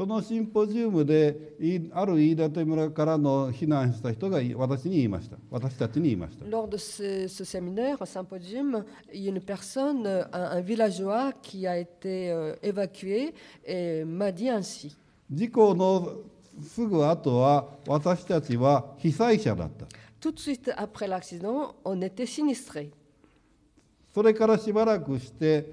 そのシンポジウムでいある飯舘村からの避難した人が私に言いました私たちに言いました Lors de ce, ce séminaire, symposium, il y a une personne, euh, un, un villageois qui a été euh, évacué et m'a dit ainsi. 事故のすぐ後は私たちは被災者だった Tout de suite après l'accident, on était sinistrés. それからしばらくして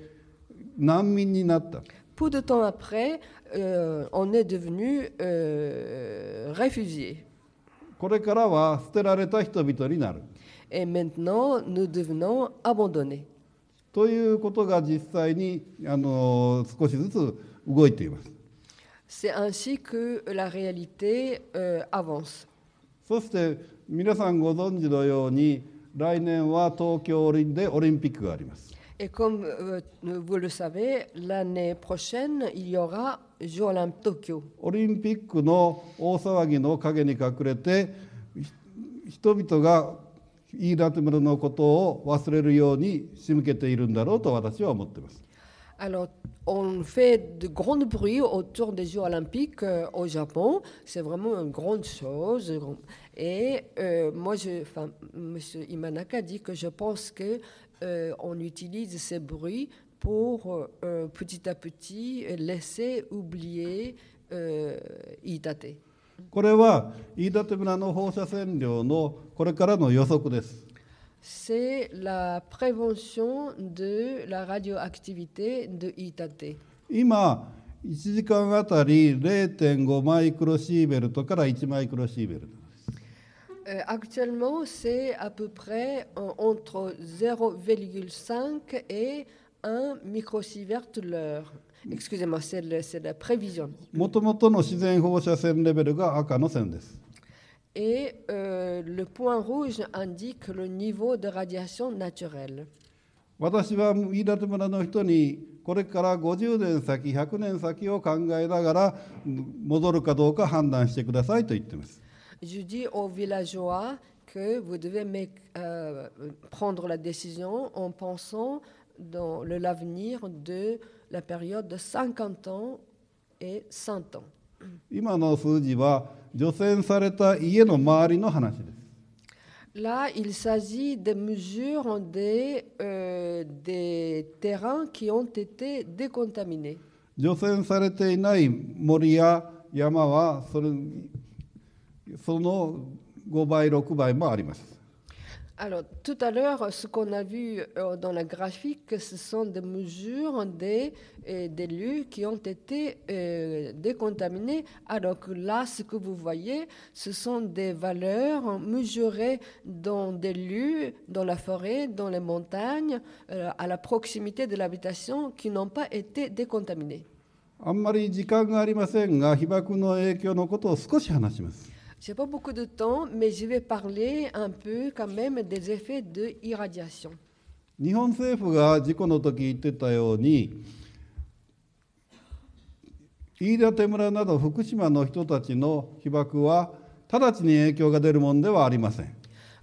難民になった Peu de temps après, Euh, on est devenu euh, réfugié. これからは捨てられた人々になる。Et maintenant, nous devenons abandonnés. ということが実際にあの少しずつ動いています。C'est ainsi que la réalité euh, avance. そして皆さんご存知のように来年は東京でオリンピックがあります。Et comme euh, vous le savez, l'année prochaine, il y aura 上南東京オリンピックの大騒ぎの陰に隠れて人々が飯舘村のことを忘れるように仕向けているんだろうと私は思っています。Alors, on fait de grands bruits autour des Jeux olympiques euh, au Japon. C'est vraiment une grande chose. Et euh, moi, je, M. Imanaka dit que je pense que euh, on utilise ces bruits pour euh, euh, petit à petit laisser oublier euh, Idate. la prévention de la radioactivité de euh, c'est à peu près entre 0,5 et 1microsievert l'heure. Excusez-moi, c'est la prévision. Et euh, le point rouge indique le niveau de radiation naturelle. 私は飯舘村の人にこれから50年先100年先を考えながら戻るかどうか判断してくださいと言っています。Je dis aux villageois que vous devez euh, prendre la décision en pensant dans l'avenir de la période de 50 ans et 100 ans. 今の数字は除染された家の周りの話です。Là, il s'agit des mesures des, euh, des terrains qui ont été décontaminés. 除染されていない森や山はそれその5倍、6倍もあります。alors, tout à l'heure, ce qu'on a vu euh, dans la graphique, ce sont des mesures des, euh, lieux qui ont été euh, décontaminés. Alors que là, ce que vous voyez, ce sont des valeurs mesurées dans des lieux, dans la forêt, dans les montagnes, à la proximité de l'habitation, qui n'ont pas été décontaminées. あんまり時間がありませんが、被爆の影響のことを少し話します。j'ai pas beaucoup de temps, mais je vais parler un peu quand même des effets de irradiation. 日本政府が事故の時言ってたように飯舘村など福島の人たちの被爆は直ちに影響が出るものではありません。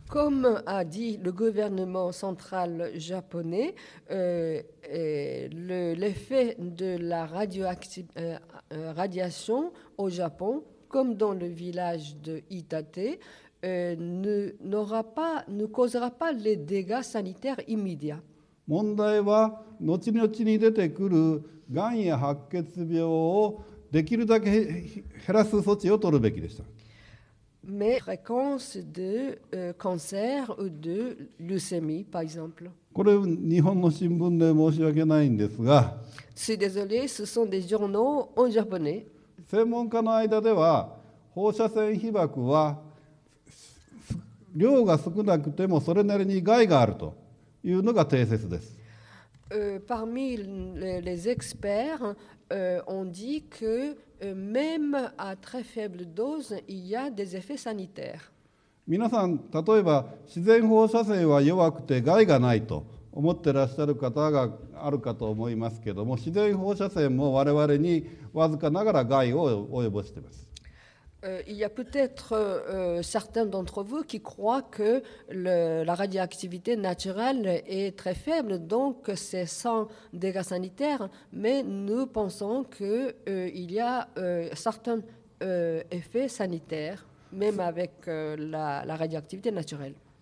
Comme a dit le gouvernement central japonais, euh, euh l'effet le, de la euh, euh, radiation au Japon comme dans le village de Itate, euh, ne, n'aura pas, ne causera pas les dégâts sanitaires immédiats. 問題は後々に出てくるがんや白血病をできるだけ減らす措置を取るべきでした。Mais fréquence de euh, cancer ou de leucémie, par exemple. これ日本の新聞で申し訳ないんですが。C'est désolé, ce sont des journaux en japonais. 専門家の間では放射線被爆は量が少なくてもそれなりに害があるというのが定説です。Euh, parmi les, les experts, euh, on dit que euh, même à très faible dose, il y a des effets sanitaires. 皆さん例えば自然放射線は弱くて害がないと Il y a peut-être euh, certains d'entre vous qui croient que la radioactivité naturelle est très faible, donc c'est sans dégâts sanitaires, mais nous pensons qu'il euh, y a euh, certains effets sanitaires, même avec la radioactivité naturelle.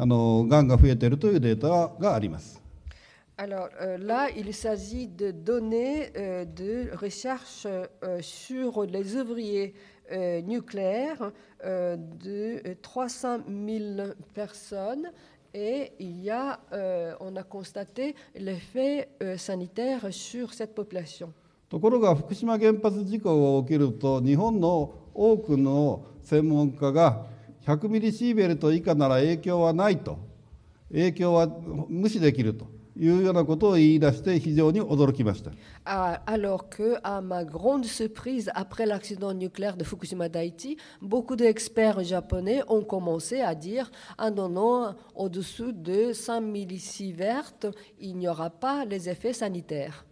あのがんが増えているというデータがあります。Alors euh, là, il s'agit de données euh, de recherche euh, sur les ouvriers euh, nucléaires euh, de euh, 300 000 personnes et il y a, euh, on a constaté l'effet euh, sanitaire sur cette population. ところが福島原発事故が起きると日本の多くの専門家が100ミリシーベルト以下なら影響はないと影響は無視できるというようなことを言い出して非常に驚きました。Ah, Alors que, à ma grande surprise, après l'accident nucléaire de Fukushima Daiichi, beaucoup d'experts japonais ont commencé à dire Ah non, non, au-dessous de 100 millisieverts, il n'y aura pas les effets sanitaires.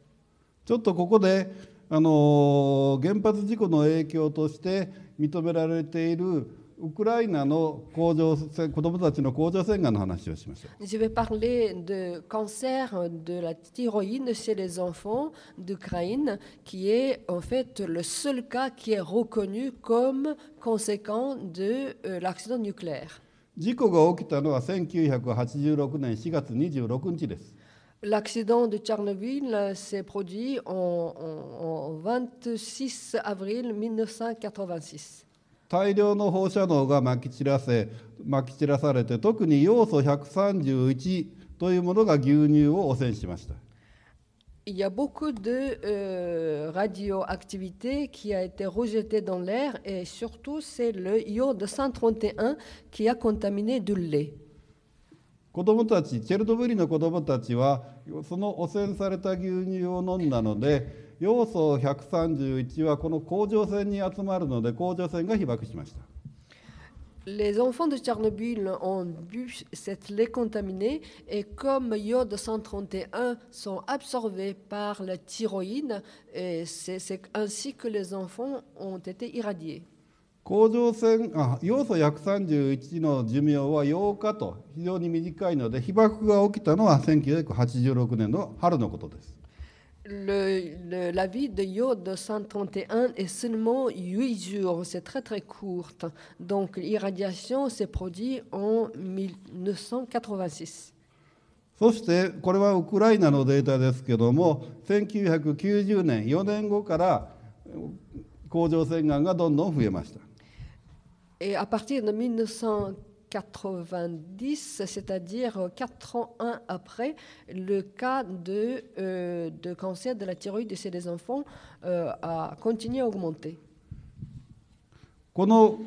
ちょっとここであの原発事故の影響として認められているウクライナの甲状腺子どもたちの甲状腺がんの話をしましょう。Je vais parler de cancer de la thyroïde chez les enfants d'Ukraine, qui est en fait le seul cas qui est reconnu comme conséquent de l'accident nucléaire. 事故が起きたのは1986年4月26日です。L'accident de Tchernobyl s'est produit en, en 26 avril 1986. 大量の放射能がまき散らせまき散らされて特に要素131というものが牛乳を汚染しました Il y a beaucoup de euh, radioactivité qui a été rejetée dans l'air et surtout c'est le iode 131 qui a contaminé du lait. 子どもたちチェルノブイリの子どもたちはその汚染された牛乳を飲んだので要素131はこの甲状腺に集まるので甲状腺が被爆しました Les enfants de Tchernobyl ont bu cette lait contaminé et comme iode 131 sont absorbés par la thyroïde, c'est ainsi que les enfants ont été irradiés. 甲状腺あ要素131の寿命は8日と非常に短いので被爆が起きたのは1986年の春のことです le, la vie de Yod 131 est seulement 8 jours, c'est très très courte. Donc l'irradiation s'est produite en 1986. そしてこれはウクライナのデータですけども1990年4年後から甲状腺がんがどんどん増えました。Et à partir de 1990 90, c'est-à-dire 4 ans, 1 après, le cas de, euh, de cancer de la thyroïde chez les enfants euh, a continué à augmenter. この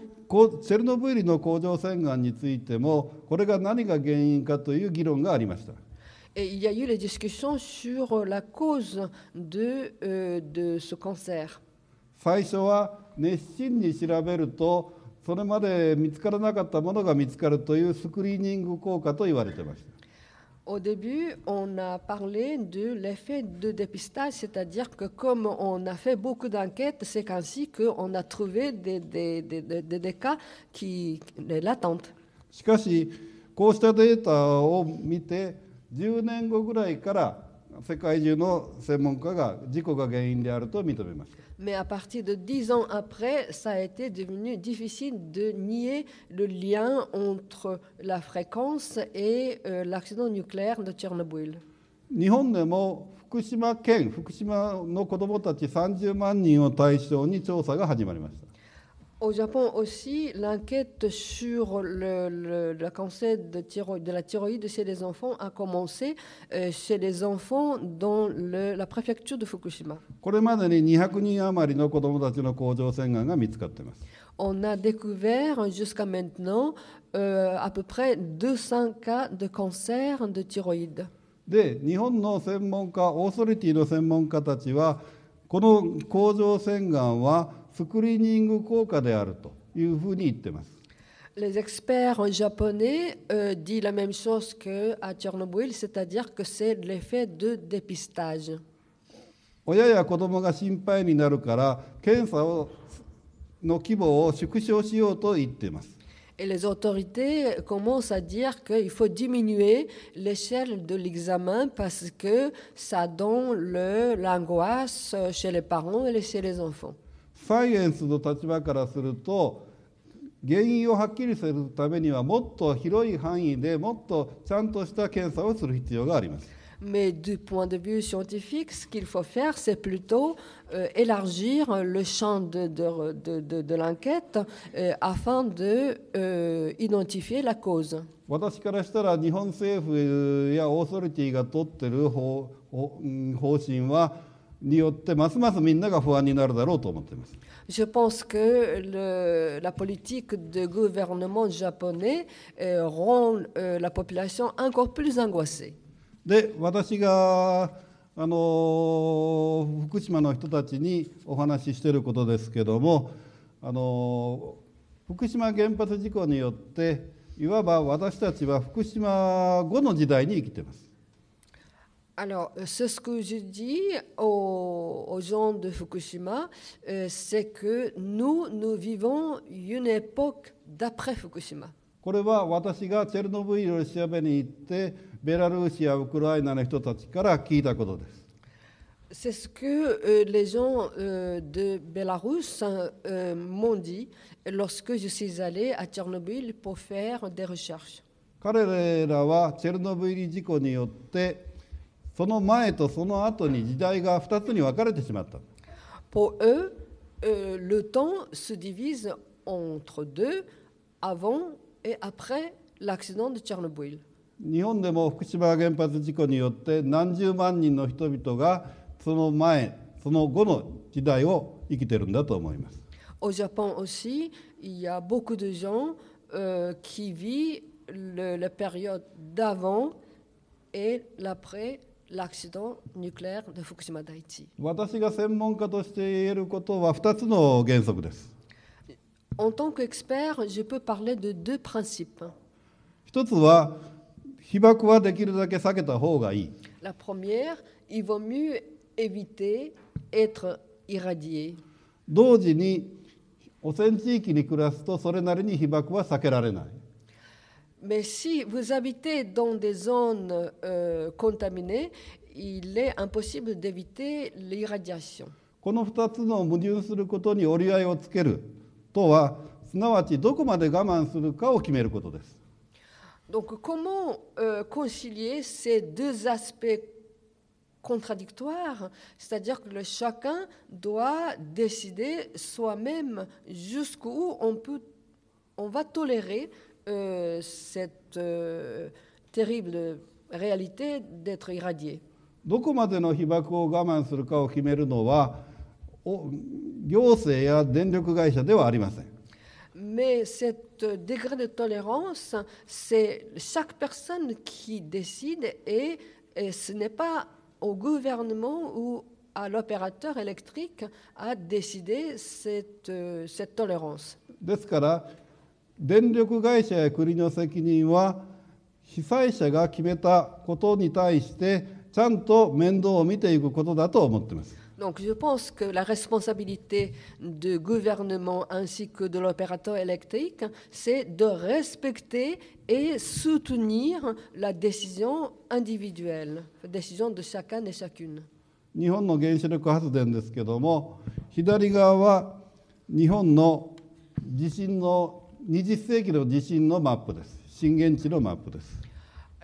チェルノブイリの甲状腺がんについてもこれが何が原因かという議論がありました。Et il y a eu discussions sur la cause de, euh, ce cancer. それまで見つからなかったものが見つかるというスクリーニング効果と言われてました Au début, on a parlé de l'effet de dépistage, c'est-à-dire que comme on a fait beaucoup d'enquêtes, c'est ainsi qu'on a trouvé des, des, des, des- des cas qui latentes. しかしこうしたデータを見て10年後ぐらいから世界中の専門家が事故が原因であると認めました mais à partir de dix ans après, ça a été devenu difficile de nier le lien entre la fréquence et euh, l'accident nucléaire de Tchernobyl. 日本でも福島県福島の子どもたち30万人を対象に調査が始まりました。au Japon aussi, l'enquête sur le, cancer de, de, la thyroïde chez les enfants a commencé euh, chez les enfants dans la préfecture de Fukushima. On a découvert jusqu'à maintenant euh, à peu près 200 cas de cancer de thyroïde. で日本の専門家オーソリティの専門家たちはこの甲状腺がんはスクリーニング効果であるというふうに言ってます。Les experts japonais euh, disent la même chose qu'à Tchernobyl, c'est-à-dire que c'est l'effet de dépistage. Et les autorités commencent à dire qu'il faut diminuer l'échelle de l'examen parce que ça donne l'angoisse chez les parents et chez les enfants. サイエンスの立場からすると原因をはっきりするためにはもっと広い範囲でもっとちゃんとした検査をする必要があります Mais du point de vue scientifique, ce qu'il faut faire, c'est plutôt euh, élargir le champ de, de- de- de- de l'enquête euh, afin de euh, identifier la cause. 私からしたら日本政府やオーソリティが取ってる方方針はによってますますみんなが不安になるだろうと思っています Je pense que le- la politique de gouvernement japonais euh, rend euh, la population encore plus angoissée. で私があの福島の人たちにお話ししていることですけどもあの福島原発事故によっていわば私たちは福島後の時代に生きています alors, euh, c'est ce que je dis aux, gens de Fukushima, euh, c'est que nous, nous vivons une époque d'après Fukushima. これは私がチェルノブイリを調べに行ってベラルーシやウクライナの人たちから聞いたことです。C'est ce que euh, les gens de Bélarus hein, m'ont dit lorsque je suis allé à Tchernobyl pour faire des recherches. その前とその後に時代が2つに分かれてしまった Pour eux, euh, le temps se divise entre deux, avant et après l'accident de Tchernobyl. 日本でも福島原発事故によって何十万人の人々がその前その後の時代を生きてるんだと思います Au Japon aussi, il y a beaucoup de gens euh, qui vivent le- la période d'avant et l'après 私が専門家として言えることは2つの原則です En tant qu'expert, je peux parler de deux principes. 一つは被爆はできるだけ避けた方がいい La première, il vaut mieux éviter être irradié. 同時に汚染地域に暮らすとそれなりに被爆は避けられない Mais si vous habitez dans des zones euh, contaminées, il est impossible d'éviter l'irradiation. この2つの矛盾することに折り合いをつけるとは、すなわちどこまで我慢するかを決めることです。Donc, comment euh, concilier ces deux aspects contradictoires? C'est-à-dire que chacun doit décider soi-même jusqu'où on va tolérer euh, cette euh, terrible réalité d'être irradié. どこまでの被爆を我慢するかを決めるのはお行政や電力会社ではありません。Mais cet degré de tolérance, c'est chaque personne qui décide et, et ce n'est pas au gouvernement ou à l'opérateur électrique à décider cette, euh, tolérance. 電力会社や国の責任は被災者が決めたことに対してちゃんと面倒を見ていくことだと思っています Donc je pense que la responsabilité du gouvernement ainsi que de l'opérateur électrique, c'est de respecter et soutenir la décision individuelle, la décision de chacun et chacune. 日本の原子力発電ですけども左側は日本の地震の20世紀の地震のマップです。震源地のマップです。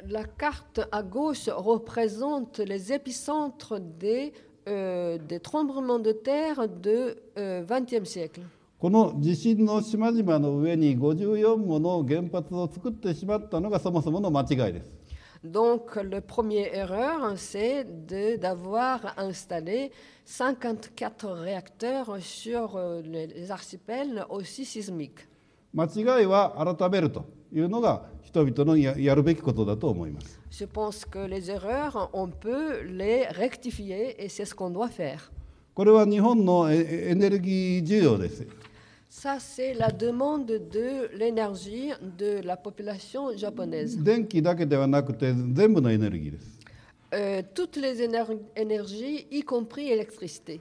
La carte à gauche représente les épicentres des, euh, des tremblements de terre du XXe euh, siècle. この地震の島々の上に54もの原発を作ってしまったのがそもそもの間違いです。Donc, le premier erreur, c'est d'avoir installé 54 réacteurs sur euh, les archipels aussi sismiques. 間違いは改めるというのが人々のややるべきことだと思います Je pense que les erreurs, on peut les rectifier et c'est ce qu'on doit faire. これは日本のエエネルギー需要です Ça, c'est la demande de l'énergie de la population japonaise. 電気だけではなくて全部のエネルギーです Euh, toutes les éner- énergies, y compris l'électricité.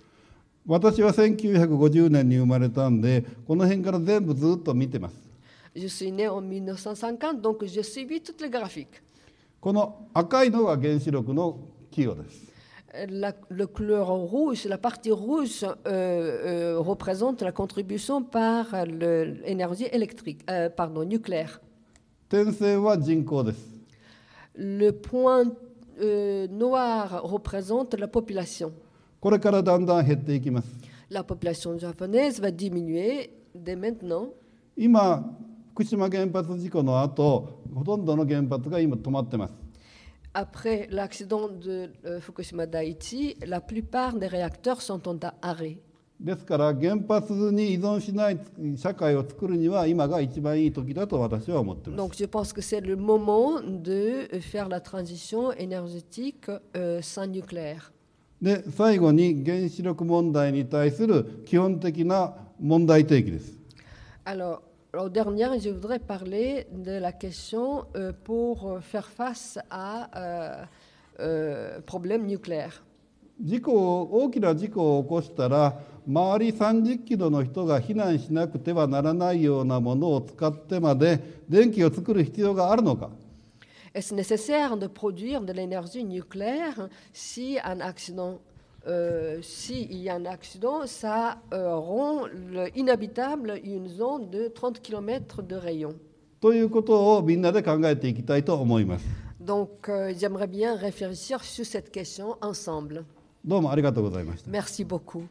私は1950年に生まれたんでこの辺から全部ずっと見てます Je suis né en 1950, donc j'ai suivi toutes les graphiques. この赤いのが原子力の寄与です La- le couleur rouge, la partie rouge euh, euh, représente la contribution par l'énergie électrique, euh, pardon, nucléaire. 点線は人口です Le point euh, noir représente la population. La population japonaise va diminuer dès maintenant. 今福島原発事故の後ほとんどの原発が今止まってます。Après l'accident de euh, Fukushima Daiichi, la plupart des réacteurs sont en arrêt. ですから原発に依存しない社会を作るには今が一番いい時だと私は思っています。Donc je pense que c'est le moment de faire la transition énergétique euh, sans nucléaire. で最後に原子力問題に対する基本的な問題提起です Alors, au dernier, je voudrais parler de la question euh, pour euh, faire face à euh, euh, problèmes nucléaires. 事故を大きな事故を起こしたら周り30キロの人が避難しなくてはならないようなものを使ってまで電気を作る必要があるのか Est-ce nécessaire de produire de l'énergie nucléaire si un accident euh, s'il y a un accident, ça euh, rend inhabitable une zone de 30 km de rayon? Donc, euh, j'aimerais bien réfléchir sur cette question ensemble. Merci beaucoup.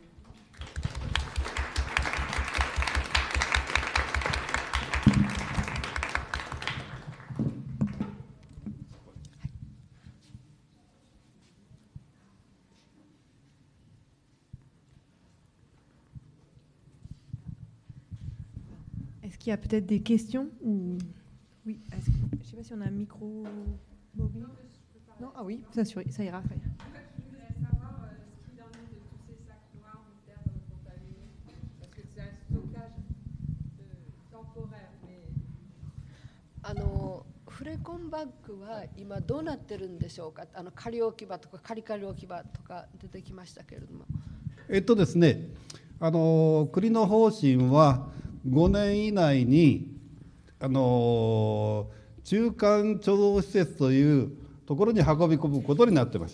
Y a peut-être des questions ou... Oui, que- je ne sais pas si on a un micro mobile. Non, ah oui, ça, ça ira. après. Je voulais savoir euh, ce qu'il en est de tous ces sacs noirs de terre euh, contaminés. Parce que c'est un stockage euh, temporaire. Mais あのフレコンバッグは今どうなってるんでしょうかあの仮置き場とか仮仮置き場とか出てきましたけれどもえっとですねあの国の方針は5年以内にあの中間貯蔵施設というところに運び込むことになってます。